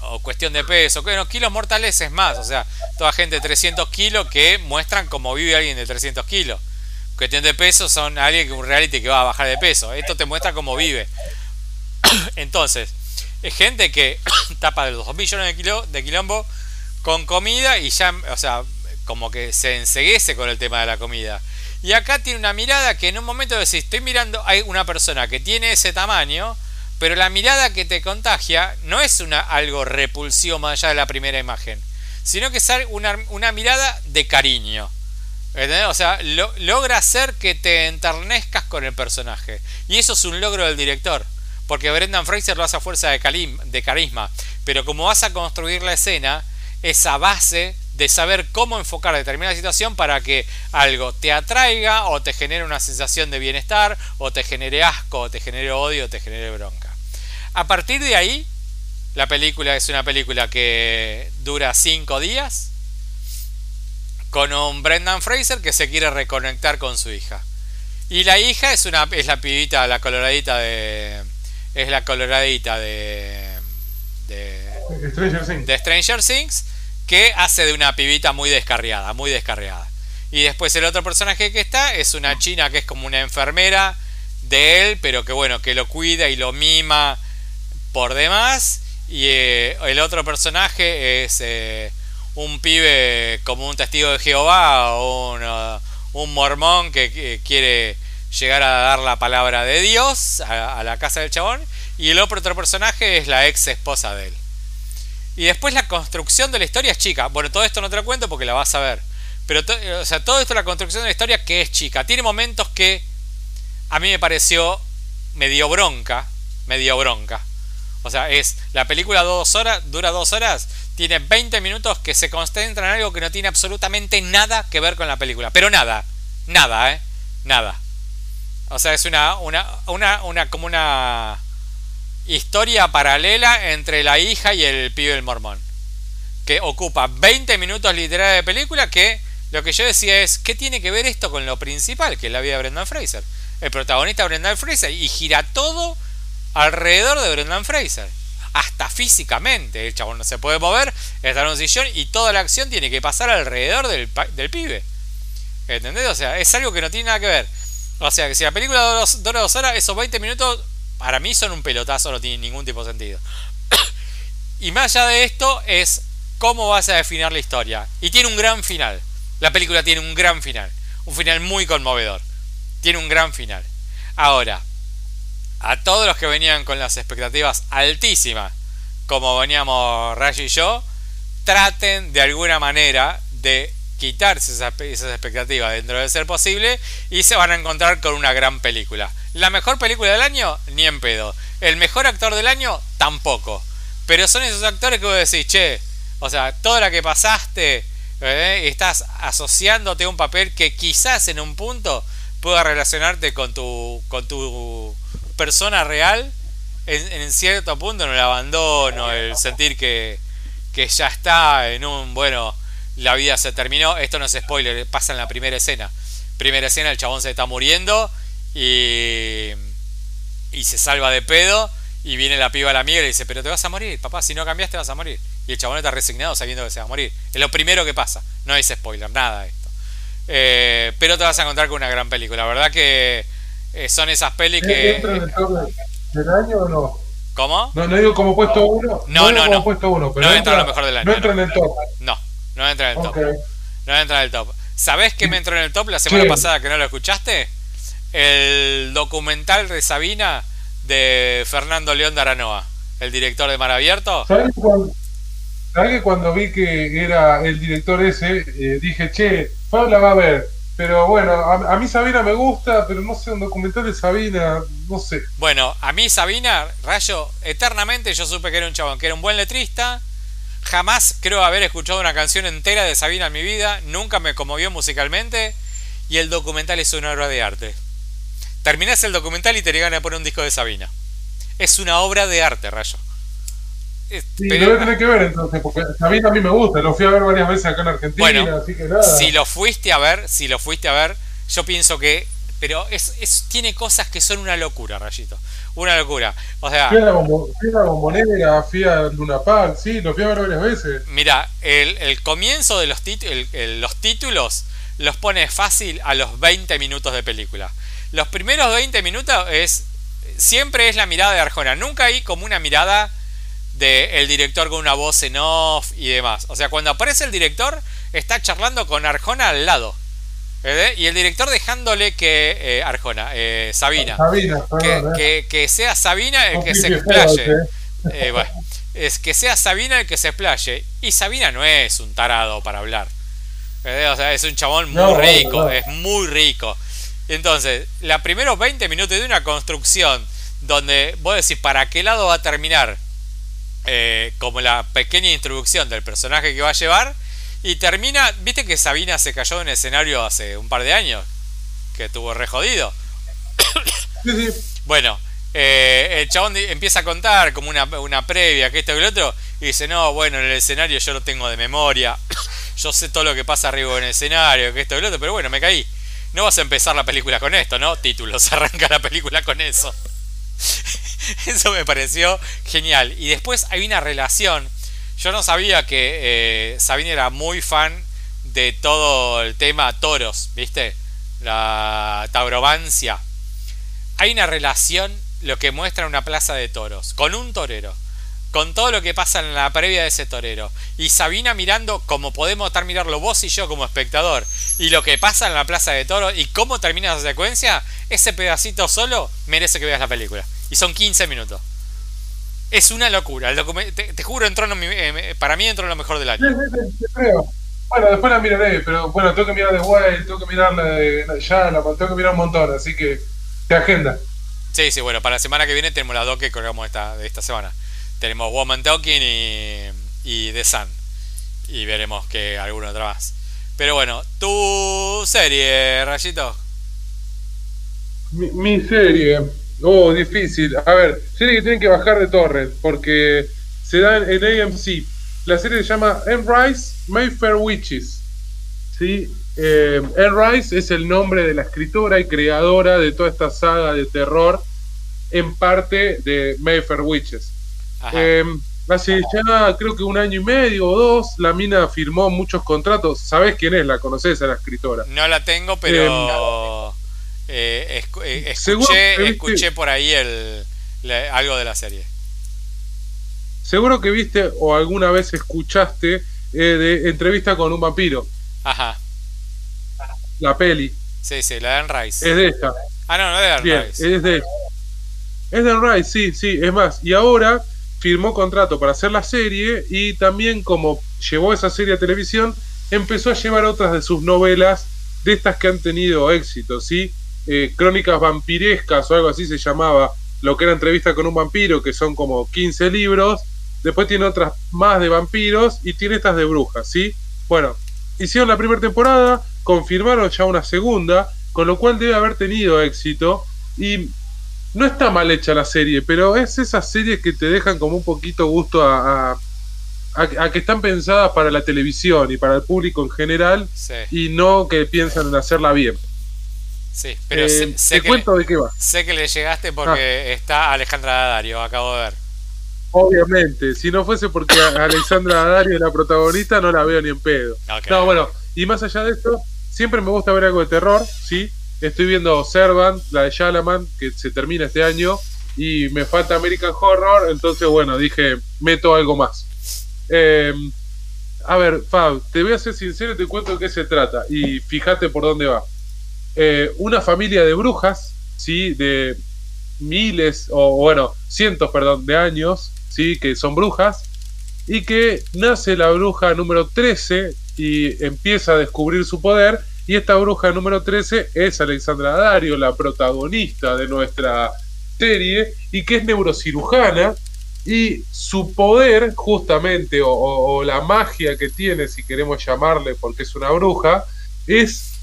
O cuestión de peso. Bueno, kilos mortales es más. O sea, toda gente de 300 kilos que muestran cómo vive alguien de 300 kilos. Cuestión de peso son alguien que un reality que va a bajar de peso. Esto te muestra cómo vive. Entonces, es gente que tapa de los 2 millones de, kilo, de quilombo con comida y ya, o sea, como que se enseguece con el tema de la comida. Y acá tiene una mirada que en un momento decís, estoy mirando, hay una persona que tiene ese tamaño, pero la mirada que te contagia no es una, algo repulsivo más allá de la primera imagen, sino que es una, una mirada de cariño. O sea, logra hacer que te enternezcas con el personaje. Y eso es un logro del director. Porque Brendan Fraser lo hace a fuerza de, de carisma. Pero como vas a construir la escena, esa base de saber cómo enfocar determinada situación para que algo te atraiga o te genere una sensación de bienestar o te genere asco o te genere odio o te genere bronca. A partir de ahí, la película es una película que dura 5 días con un Brendan Fraser que se quiere reconectar con su hija. Y la hija es una es la pibita, la coloradita de es la coloradita de de Stranger Things. de Stranger Things que hace de una pibita muy descarriada, muy descarriada. Y después el otro personaje que está es una china que es como una enfermera de él, pero que bueno, que lo cuida y lo mima por demás. Y eh, el otro personaje es eh, un pibe como un testigo de Jehová o un, uh, un mormón que, que quiere llegar a dar la palabra de Dios a, a la casa del chabón. Y el otro, otro personaje es la ex esposa de él. Y después la construcción de la historia es chica. Bueno, todo esto no te lo cuento porque la vas a ver. Pero o sea, todo esto la construcción de la historia que es chica. Tiene momentos que a mí me pareció medio bronca. Medio bronca. O sea, es la película dos horas, dura dos horas, tiene 20 minutos que se concentran en algo que no tiene absolutamente nada que ver con la película. Pero nada, nada, ¿eh? Nada. O sea, es una, una, una, una como una historia paralela entre la hija y el pibe del mormón. Que ocupa 20 minutos literales de película que lo que yo decía es, ¿qué tiene que ver esto con lo principal, que es la vida de Brendan Fraser? El protagonista Brendan Fraser y gira todo alrededor de Brendan Fraser. Hasta físicamente, el chabón no se puede mover, está en un sillón y toda la acción tiene que pasar alrededor del, del pibe. ¿Entendés? O sea, es algo que no tiene nada que ver. O sea, que si la película dura dos horas, esos 20 minutos para mí son un pelotazo, no tienen ningún tipo de sentido. y más allá de esto es cómo vas a definir la historia. Y tiene un gran final. La película tiene un gran final. Un final muy conmovedor. Tiene un gran final. Ahora, a todos los que venían con las expectativas altísimas, como veníamos Rayo y yo, traten de alguna manera de quitarse esas, esas expectativas dentro de ser posible y se van a encontrar con una gran película. La mejor película del año, ni en pedo. El mejor actor del año, tampoco. Pero son esos actores que vos decís, che, o sea, toda la que pasaste, ¿eh? estás asociándote a un papel que quizás en un punto pueda relacionarte con tu, con tu persona real. En, en cierto punto, en el abandono, el sentir que, que ya está en un, bueno, la vida se terminó. Esto no es spoiler, pasa en la primera escena. Primera escena, el chabón se está muriendo y, y se salva de pedo. Y viene la piba a la amiga y le dice, pero te vas a morir, papá, si no cambiaste vas a morir. Y el chabón está resignado sabiendo que se va a morir. Es lo primero que pasa, no es spoiler, nada de esto. Eh, pero te vas a encontrar con una gran película, la verdad que eh, son esas pelis que... ¿Entra en el top del año o no? ¿Cómo? No, no digo como puesto uno. No, no, no. puesto uno, pero No entra en lo mejor del año, No entra no. en el top. No, no entra en el top. Ok. No entra en el top. ¿Sabés qué me entró en el top la semana Sí. pasada que no lo escuchaste? El documental de Sabina de Fernando León de Aranoa, el director de Mar Abierto. ¿Sabes que cuando, que cuando vi que era el director ese, eh, dije, che, Pablo la va a ver. Pero bueno, a, a mí Sabina me gusta, pero no sé, un documental de Sabina, no sé. Bueno, a mí Sabina, Rayo, eternamente yo supe que era un chabón, que era un buen letrista. Jamás creo haber escuchado una canción entera de Sabina en mi vida. Nunca me conmovió musicalmente. Y el documental es una obra de arte. Terminás el documental y te llegan a poner un disco de Sabina. Es una obra de arte, Rayo. Sí, pero- lo voy a tener que ver entonces, porque Sabina a mí me gusta, lo fui a ver varias veces acá en Argentina, Bueno, así que nada. si lo fuiste a ver, si lo fuiste a ver, yo pienso que. Pero es, es- tiene cosas que son una locura, Rayito. Una locura. O sea, Fui a la, bombo- fui a la bombonera, fui a Luna Park, sí, lo fui a ver varias veces. mira, el, el comienzo de los, tit- el- el- los títulos los pone fácil a los 20 minutos de película. Los primeros 20 minutos es. Siempre es la mirada de Arjona. Nunca hay como una mirada del director con una voz en off y demás. O sea, cuando aparece el director, está charlando con Arjona al lado. ¿eh? Y el director dejándole que. eh, Arjona, eh, Sabina. Sabina, Que, eh. que- que sea Sabina el que se explaye. bueno, es que sea Sabina el que se explaye. Y Sabina no es un tarado para hablar. O sea, es un chabón muy No, rico, no. es muy rico. Entonces, los primeros 20 minutos de una construcción donde vos decís para qué lado va a terminar, eh, como la pequeña introducción del personaje que va a llevar, y termina, viste que Sabina se cayó en un escenario hace un par de años, que tuvo re jodido. Sí, sí. Bueno, eh, el chabón empieza a contar como una, una previa, que esto y lo otro, y dice, no, bueno, en el escenario yo lo tengo de memoria. yo sé todo lo que pasa arriba en el escenario, que esto y lo otro, pero bueno, me caí. No vas a empezar la película con esto, ¿no? Títulos, arranca la película con eso. Eso me pareció genial. Y después hay una relación. Yo no sabía que eh, Sabine era muy fan de todo el tema toros, ¿viste? La tauromancia. Hay una relación, lo que muestra una plaza de toros, con un torero con todo lo que pasa en la previa de ese torero. Y Sabina mirando como podemos estar mirarlo vos y yo como espectador. Y lo que pasa en la plaza de toros y cómo termina esa secuencia, ese pedacito solo merece que veas la película. Y son 15 minutos. Es una locura. te, juro, entró eh, para mí entró en lo mejor del año. Bueno, después la miraré, pero bueno, tengo que mirar de Wild, tengo que mirar la de ya, la tengo que mirar un montón, así que te agenda. Sí, sí, bueno, para la semana que viene tenemos las dos que colgamos esta, de esta semana. Tenemos Woman Talking y, y The Sun. Y veremos que alguna otra más. Pero bueno, tu serie, Rayito. Mi, serie. Oh, difícil. A ver, serie que tienen que bajar de torre porque se da en, AMC. La serie se llama Rise Mayfair Witches. ¿Sí? Eh, Rise es el nombre de la escritora y creadora de toda esta saga de terror, en parte de Mayfair Witches. Eh, hace ya creo que un año y medio o dos, la mina firmó muchos contratos. ¿Sabés quién es? ¿La conoces a la escritora? No la tengo, pero eh, eh, escuché, por ahí el, algo de la serie. Seguro que viste o alguna vez escuchaste de entrevista con un vampiro. Ajá. La peli. Sí, sí, la de Anne Rice. Es de esta. Ah, no, no es de Anne Rice. Es de, es de Anne Rice, sí, sí. Es más, y ahora firmó contrato para hacer la serie y también como llevó esa serie a televisión, empezó a llevar otras de sus novelas, de estas que han tenido éxito, ¿sí? Eh, crónicas vampirescas o algo así se llamaba, lo que era entrevista con un vampiro, que son como 15 libros, después tiene otras más de vampiros y tiene estas de brujas, ¿sí? Bueno, hicieron la primera temporada, confirmaron ya una segunda, con lo cual debe haber tenido éxito y no está mal hecha la serie, pero es esas series que te dejan como un poquito gusto a, a, que están pensadas para la televisión y para el público en general y no que piensan en hacerla bien. Sí, pero sé, eh, te cuento de qué va. Sé que le llegaste porque ah. está Alejandra Dario, acabo de ver. Obviamente, si no fuese porque Alexandra Dario es la protagonista, no la veo ni en pedo. No, bueno, y más allá de esto, siempre me gusta ver algo de terror, ¿sí? Estoy viendo Servant, la de Shalaman, que se termina este año, y me falta American Horror, entonces bueno, dije, meto algo más. Em, a ver, Fab, te voy a ser sincero y te cuento de qué se trata, y fíjate por dónde va. Eh, una familia de brujas, ¿sí? De miles, o bueno, cientos, perdón, de años, ¿sí? Que son brujas, y que nace la bruja número 13 y empieza a descubrir su poder y esta bruja número 13 es Alexandra Dario, la protagonista de nuestra serie, y que es neurocirujana. Y su poder, justamente, o, la magia que tiene, si queremos llamarle, porque es una bruja, es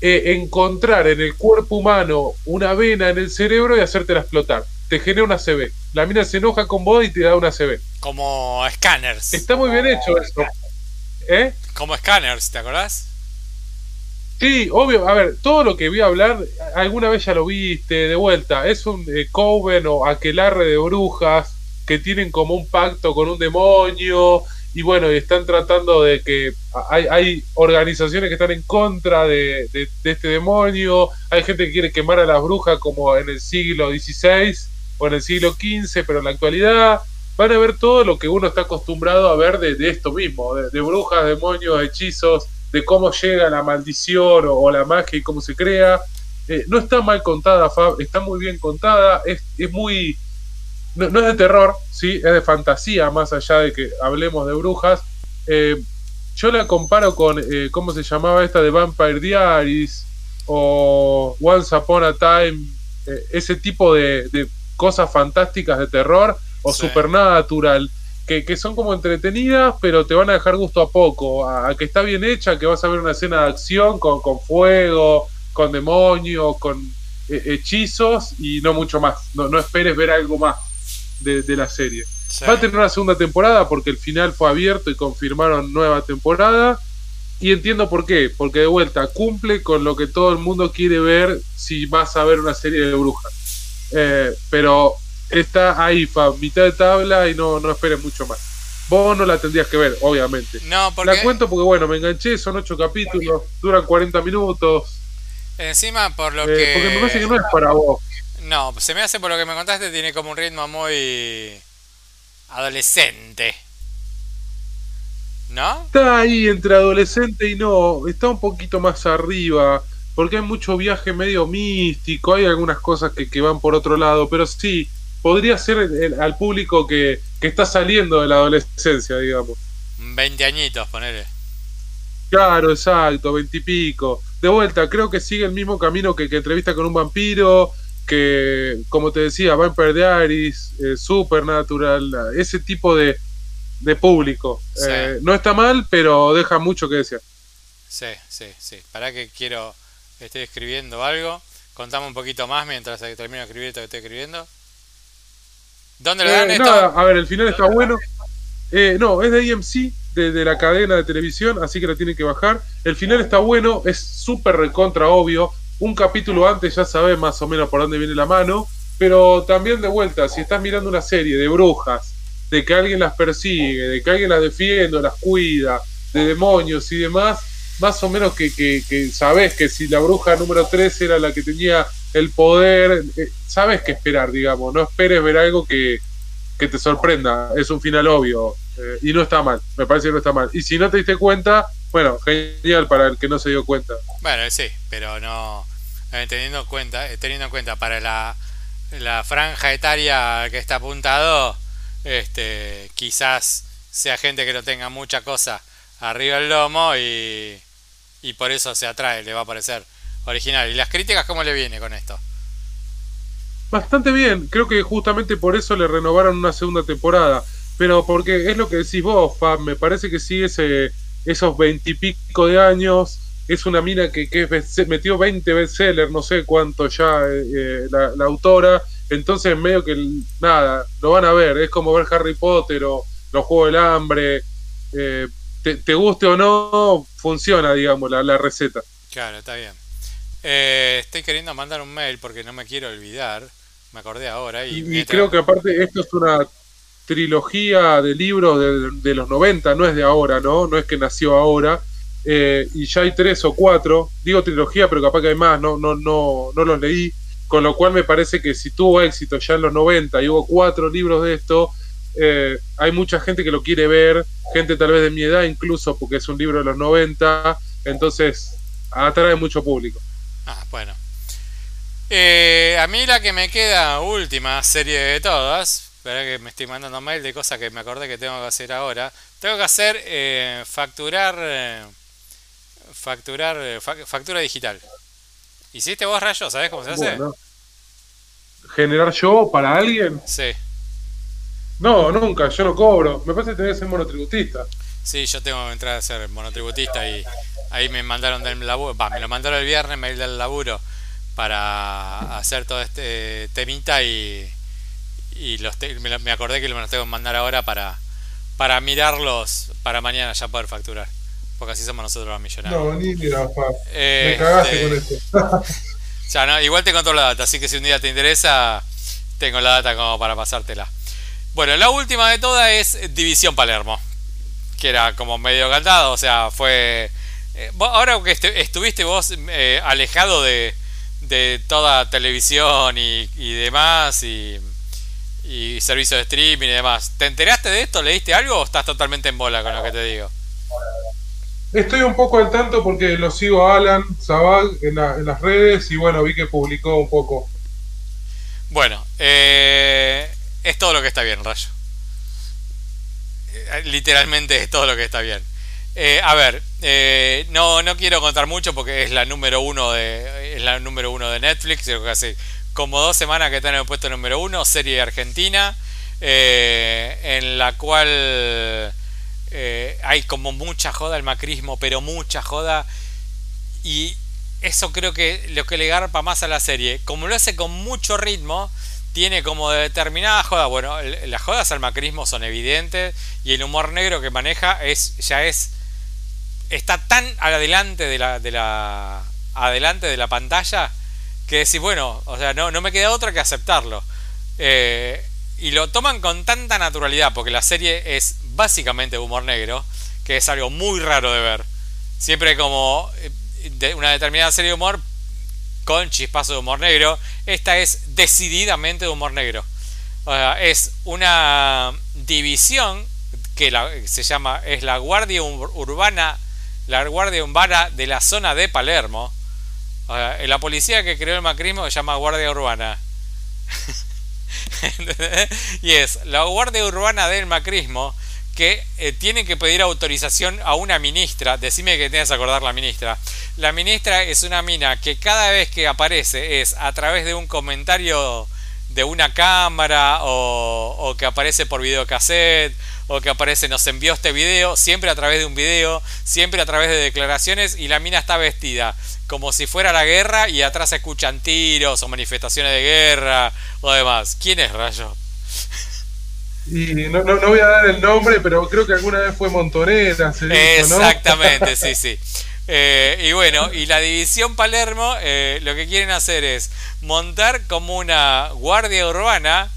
eh, encontrar en el cuerpo humano una vena en el cerebro y hacértela explotar. Te genera una CB. La mina se enoja con vos y te da una CB. Como scanners. Está muy bien hecho eso. ¿Eh? Como scanners, ¿te acordás? Sí, obvio. A ver, todo lo que a hablar, alguna vez ya lo viste de vuelta. Es un eh, coven o aquelarre de brujas que tienen como un pacto con un demonio. Y bueno, y están tratando de que hay, hay organizaciones que están en contra de, de, este demonio. Hay gente que quiere quemar a las brujas como en el siglo XVI o en el siglo XV, pero en la actualidad van a ver todo lo que uno está acostumbrado a ver de, esto mismo, de brujas, demonios, hechizos de cómo llega la maldición o, la magia y cómo se crea. Eh, no está mal contada, Fab, está muy bien contada, es, muy... No, es de terror, ¿sí? es de fantasía, más allá de que hablemos de brujas. Eh, yo la comparo con, eh, ¿cómo se llamaba esta de Vampire Diaries? O Once Upon a Time, ese tipo de, cosas fantásticas de terror o supernatural que, son como entretenidas, pero te van a dejar gusto a poco. A, que está bien hecha, que vas a ver una escena de acción con, con fuego, con demonios, con eh, hechizos y no mucho más. No, no esperes ver algo más de, la serie. Va a tener una segunda temporada porque el final fue abierto y confirmaron nueva temporada. y entiendo por qué, porque de vuelta cumple con lo que todo el mundo quiere ver si vas a ver una serie de brujas. Eh, pero está ahí, fa, mitad de tabla y no, no esperes mucho más. Vos no la tendrías que ver, obviamente. No, porque... La cuento porque, bueno, me enganché, son ocho capítulos, duran 40 minutos. Encima, por lo eh, que... Porque me parece que no es para vos. No, se me hace por lo que me contaste, tiene como un ritmo muy adolescente. ¿No? Está ahí entre adolescente y no, está un poquito más arriba, porque hay mucho viaje medio místico, hay algunas cosas que, que van por otro lado, pero sí, podría ser el- al público que, que está saliendo de la adolescencia, digamos. 20 añitos, ponele. Claro, exacto, veintipico. De vuelta, creo que sigue el mismo camino que, que entrevista con un vampiro, que, como te decía, Vampire Diaries, eh, Supernatural, ese tipo de, de público. Sí. Eh, no está mal, pero deja mucho que desear. Sí, sí, sí. Para que quiero, estoy escribiendo algo. Contame un poquito más mientras termino de escribir esto que estoy escribiendo. ¿Dónde lo dan Eh, nada, a ver, el final está bueno. Eh, no, es de AMC, de, de la cadena de televisión, así que lo tienen que bajar. El final está bueno, es súper recontra obvio. Un capítulo antes ya sabes más o menos por dónde viene la mano. Pero también de vuelta, si estás mirando una serie de brujas, de que alguien las persigue, de que alguien las defiende, o las cuida, de demonios y demás, más o menos que, que, que sabes que si la bruja número 3 era la que tenía el poder, eh, sabes qué esperar, digamos. No esperes ver algo que, que te sorprenda. Es un final obvio. eh, y no está mal. Me parece que no está mal. Y si no te diste cuenta, bueno, genial para el que no se dio cuenta. Bueno, sí, pero no. eh, Teniendo en cuenta, teniendo en cuenta para la, la franja etaria que está apuntado, este, quizás sea gente que no tenga mucha cosa arriba del lomo y, y por eso se atrae, le va a parecer original. ¿Y las críticas cómo le viene con esto? Bastante bien. Creo que justamente por eso le renovaron una segunda temporada. Pero porque es lo que decís vos, Fab. Me parece que sí, ese, esos veintipico de años. Es una mina que, que metió 20 bestsellers, no sé cuánto ya eh, eh, la, la autora. Entonces, medio que nada, lo van a ver. Es como ver Harry Potter o los Juegos del Hambre. Eh, te, te guste o no, funciona, digamos, la, la receta. Claro, está bien. Eh, estoy queriendo mandar un mail porque no me quiero olvidar. Me acordé ahora y, Y, y mientras- creo que aparte esto es una trilogía de libros de, de los 90, no es de ahora, ¿no? No es que nació ahora. Eh, y ya hay tres o cuatro, digo trilogía, pero capaz que hay más, no, no, no, no los leí. Con lo cual me parece que si tuvo éxito ya en los 90 y hubo cuatro libros de esto, eh, hay mucha gente que lo quiere ver, gente tal vez de mi edad incluso, porque es un libro de los 90, entonces atrae mucho público. Ah, bueno. Eh, a mí la que me queda última serie de todas, espera que me estoy mandando mail de cosas que me acordé que tengo que hacer ahora. Tengo que hacer eh, facturar facturar fa- factura digital. ¿Hiciste vos rayo? ¿Sabés cómo se hace? Bueno. ¿Generar yo para alguien? Sí. No, nunca, yo no cobro. Me parece que tenés que ser monotributista. Sí, yo tengo que entrar a ser monotributista y ahí me mandaron del laburo, va, me lo mandaron el viernes, mail del laburo para hacer todo este temita y, y los te- me, me acordé que me los tengo que mandar ahora para, para mirarlos para mañana ya poder facturar. Porque así somos nosotros los millonarios. No, ni mira. Eh, Me cagaste este, con esto. ya, no, igual te controlo la data, así que si un día te interesa, tengo la data como para pasártela. Bueno, la última de todas es División Palermo, que era como medio cantado, o sea, fue... eh, vos- ahora que estu- estuviste vos eh, alejado de, de toda televisión y, y demás, y, y servicios de streaming y demás, ¿te enteraste de esto? ¿Leíste algo o estás totalmente en bola con lo que te digo? Estoy un poco al tanto porque lo sigo a Alan Zabag en, la- en las redes y bueno, vi que publicó un poco. Bueno, eh, es todo lo que está bien, Rayo. Eh, Literalmente es todo lo que está bien. Eh, a ver, eh, no, no quiero contar mucho porque es la número uno de es la número uno de Netflix. Creo que hace como dos semanas que está en el puesto número uno, serie argentina, en la cual hay como mucha joda el macrismo, pero mucha joda y eso creo que lo que le garpa más a la serie, como lo hace con mucho ritmo, tiene como determinada joda. Bueno, las jodas al macrismo son evidentes y el humor negro que maneja es ya es está tan adelante de la, de la, adelante de la pantalla que decís, bueno, o sea, no, no me queda otra que aceptarlo. Eh, y lo toman con tanta naturalidad, porque la serie es básicamente humor negro, que es algo muy raro de ver. Siempre como eh, una determinada serie de humor con chispazo de humor negro. Esta es decididamente de humor negro. Es una división que se llama, es la Guardia Urbana, la Guardia Urbana de la zona de Palermo. La policía que creó el macrismo se llama Guardia Urbana. y es la Guardia Urbana del macrismo que eh, tiene que pedir autorización a una ministra. Decime que tienes que acordar la ministra. La ministra es una mina que cada vez que aparece es a través de un comentario de una cámara o, o que aparece por videocassette o que aparece nos envió este video, siempre a través de un video, siempre a través de declaraciones y la mina está vestida como si fuera la guerra y atrás se escuchan tiros o manifestaciones de guerra o demás. ¿Quién es Rayo? Y no, no, voy a dar el nombre, pero creo que alguna vez fue Montonera. Exactamente, sí, sí. Eh, y bueno, y la división Palermo eh, lo que quieren hacer es montar como una guardia urbana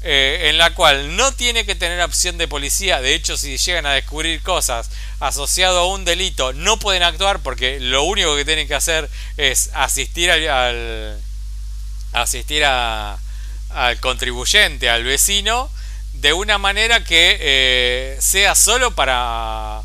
eh, en la cual no tiene que tener opción de policía. De hecho, si llegan a descubrir cosas asociado a un delito, no pueden actuar porque lo único que tienen que hacer es asistir al, asistir al contribuyente, al vecino de una manera que eh, sea solo para,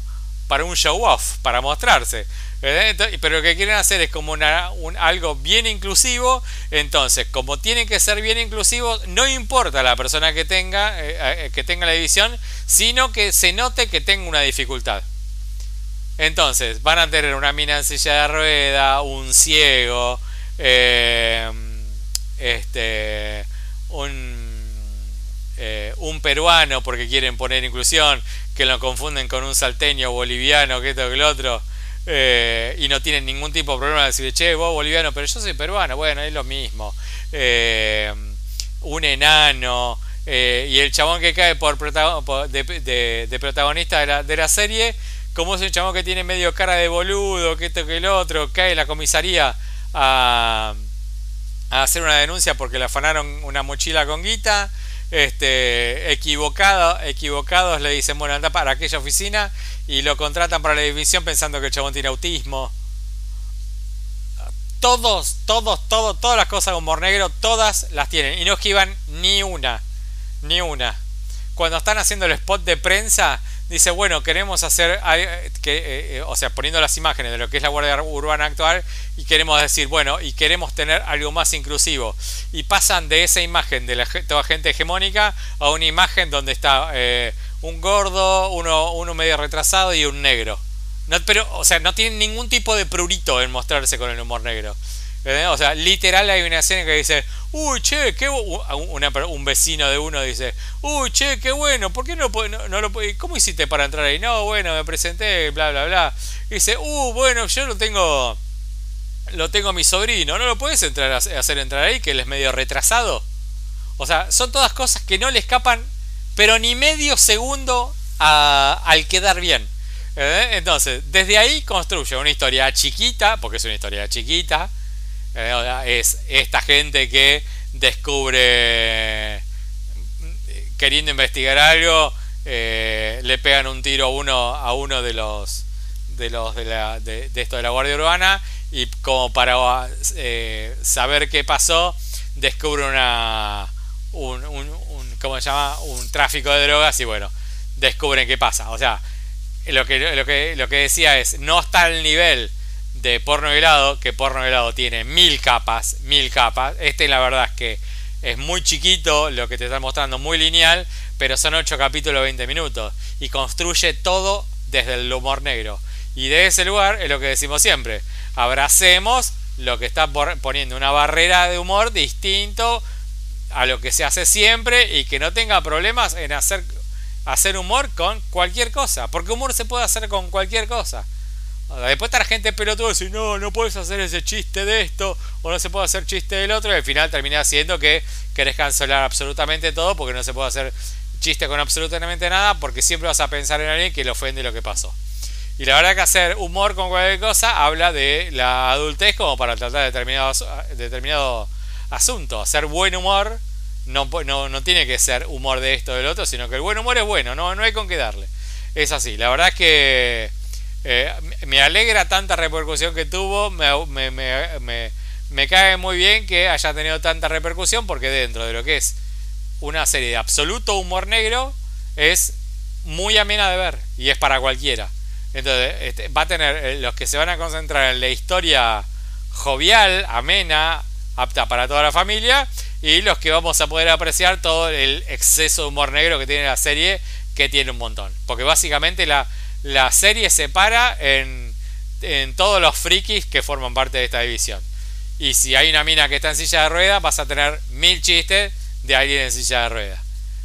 para un show off, para mostrarse. Pero lo que quieren hacer es como una, un, algo bien inclusivo. Entonces, como tienen que ser bien inclusivos, no importa la persona que tenga, eh, eh, que tenga la división, sino que se note que tenga una dificultad. Entonces, van a tener una mina en silla de rueda, un ciego, este, un eh, un peruano porque quieren poner inclusión, que lo confunden con un salteño boliviano, que esto que lo otro, eh, y no tienen ningún tipo de problema de decir, che, vos boliviano, pero yo soy peruano, bueno, es lo mismo. Eh, un enano, y el chabón que cae por, de, protagonista de la, de la serie, como es un chabón que tiene medio cara de boludo, que esto que el otro, cae en la comisaría a, a hacer una denuncia porque le afanaron una mochila con guita este, equivocado, equivocados le dicen, bueno, anda para aquella oficina y lo contratan para la división pensando que el chabón tiene autismo. Todos, todos, todos, todas las cosas de humor negro, todas las tienen y no esquivan ni una, ni una. Cuando están haciendo el spot de prensa, dice, bueno, queremos hacer, que, eh, eh, o sea, poniendo las imágenes de lo que es la Guardia Urbana actual y queremos decir, bueno, y queremos tener algo más inclusivo. Y pasan de esa imagen de la toda gente hegemónica a una imagen donde está eh, un gordo, uno, uno medio retrasado y un negro. No, pero, o sea, no tienen ningún tipo de prurito en mostrarse con el humor negro. O sea, literal hay una escena que dice, uy, che, qué un vecino de uno dice, uy, che, qué bueno, ¿por qué no, no, no lo ¿Cómo hiciste para entrar ahí? No, bueno, me presenté, bla, bla, bla. dice, uh, bueno, yo lo tengo, lo tengo mi sobrino, ¿no lo puedes entrar a hacer entrar ahí, que él es medio retrasado? O sea, son todas cosas que no le escapan, pero ni medio segundo al quedar bien. Entonces, desde ahí construye una historia chiquita, porque es una historia chiquita, es esta gente que descubre, queriendo investigar algo, eh, le pegan un tiro a uno, a uno de los de los de, la, de, esto de la Guardia Urbana y como para eh, saber qué pasó descubre una un, un, un, ¿cómo se llama? un tráfico de drogas y bueno descubren qué pasa o sea lo que, lo que, lo que decía es no está al nivel de porno helado, que porno helado tiene mil capas, mil capas. Este la verdad es que es muy chiquito, lo que te está mostrando muy lineal, pero son 8 capítulos 20 minutos y construye todo desde el humor negro. Y de ese lugar es lo que decimos siempre, abracemos lo que está poniendo una barrera de humor distinto a lo que se hace siempre y que no tenga problemas en hacer, hacer humor con cualquier cosa, porque humor se puede hacer con cualquier cosa. Después está la gente pelotuda y dice, no, no puedes hacer ese chiste de esto, o no se puede hacer chiste del otro, y al final termina haciendo que querés cancelar absolutamente todo porque no se puede hacer chiste con absolutamente nada, porque siempre vas a pensar en alguien que le ofende lo que pasó. Y la verdad que hacer humor con cualquier cosa habla de la adultez como para tratar determinados, determinado asunto. Hacer buen humor no, no, no tiene que ser humor de esto o del otro, sino que el buen humor es bueno, no, no hay con qué darle. Es así, la verdad es que eh, me alegra tanta repercusión que tuvo, me, cae muy bien que haya tenido tanta repercusión porque dentro de lo que es una serie de absoluto humor negro es muy amena de ver y es para cualquiera. Entonces este, va a tener eh, los que se van a concentrar en la historia jovial, amena, apta para toda la familia y los que vamos a poder apreciar todo el exceso de humor negro que tiene la serie, que tiene un montón. Porque básicamente la, la serie se para en, en todos los frikis que forman parte de esta división. Y si hay una mina que está en silla de ruedas, vas a tener mil chistes de alguien en silla de ruedas.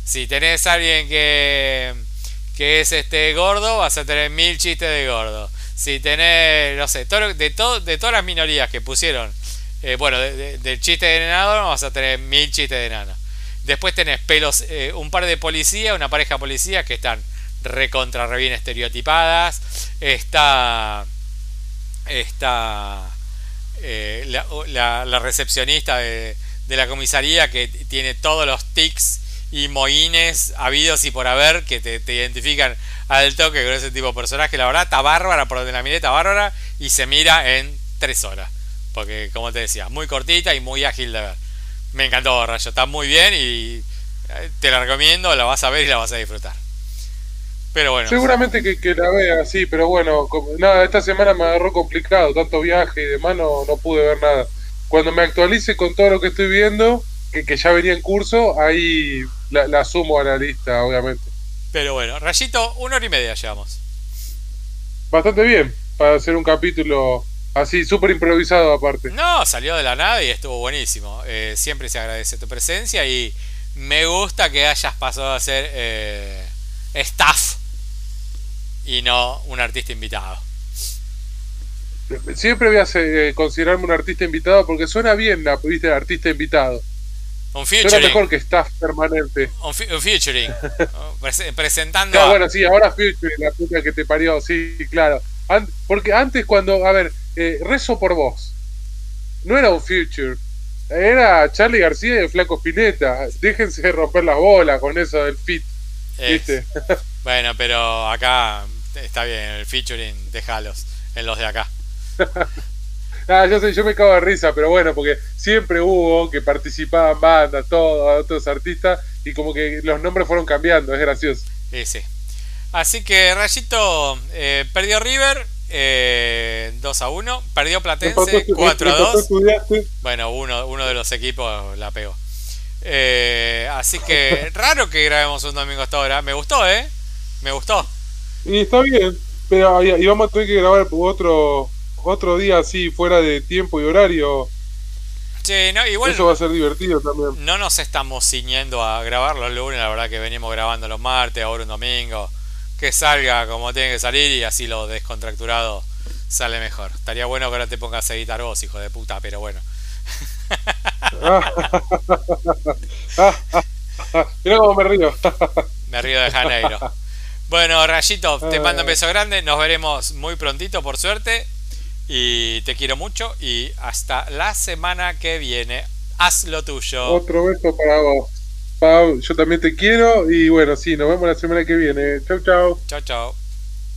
Si tenés a alguien que, que es este gordo, vas a tener mil chistes de gordo. Si tenés, no sé, de, todo, de todas las minorías que pusieron eh, bueno, del chiste de enano vamos a tener mil chistes de enano. Después tenés pelos, eh, un par de policías, una pareja de policías que están recontra re bien estereotipadas. Está. Está. Eh, la, recepcionista de, la comisaría que tiene todos los tics y moines habidos y por haber que te, te, identifican al toque con ese tipo de personaje. La verdad, está bárbara por donde la miré, está bárbara y se mira en tres horas. Porque, como te decía, muy cortita y muy ágil de ver. Me encantó, Rayo. Está muy bien y eh, te la recomiendo, la vas a ver y la vas a disfrutar. Pero bueno. Seguramente que, la vea, sí, pero bueno, nada, esta semana me agarró complicado, tanto viaje y demás, no, no pude ver nada. Cuando me actualice con todo lo que estoy viendo, que, que ya venía en curso, ahí la, la sumo a la lista, obviamente. Pero bueno, Rayito, una hora y media llevamos. Bastante bien, para hacer un capítulo Así, súper improvisado aparte. No, salió de la nada y estuvo buenísimo. Eh, siempre se agradece tu presencia y me gusta que hayas pasado a ser eh, staff y no un artista invitado. Siempre voy a eh, considerarme un artista invitado porque suena bien la viste artista invitado. Un featuring. Suena mejor que staff permanente. Un, featuring. presentando. bueno, sí, ahora featuring, la puta que te parió, sí, claro. porque antes cuando, a ver, eh, rezo por vos. No era un future. Era Charlie García y el Flaco Spinetta. Déjense romper la bola con eso del fit. ¿Viste? bueno, pero acá está bien, el featuring, déjalos en los de acá. ah, yo sé, yo me cago de risa, pero bueno, porque siempre hubo que participaban bandas, todos, otros artistas, y como que los nombres fueron cambiando, es gracioso. Sí, sí. Así que Rayito eh, perdió River, eh, 2 a 1. Perdió Platense 4 a 2. Bueno, uno, uno de los equipos la pegó. Eh, así que raro que grabemos un domingo hasta ahora. Me gustó, ¿eh? Me gustó. Y está bien. Pero íbamos a tener que grabar otro, otro día así, fuera de tiempo y horario. Sí, no, igual Eso va a ser divertido también. No nos estamos ciñendo a grabarlo el lunes, la verdad que venimos grabando los martes, ahora un domingo que salga como tiene que salir y así lo descontracturado sale mejor. Estaría bueno que ahora te pongas a editar vos, hijo de puta, pero bueno. Mira cómo me río. me río de Janeiro. Bueno, Rayito, te mando un beso grande. Nos veremos muy prontito, por suerte. Y te quiero mucho. Y hasta la semana que viene. Haz lo tuyo. Otro beso para vos. Pau, yo también te quiero y bueno, sí, nos vemos la semana que viene. Chau, chau. Chau, chau.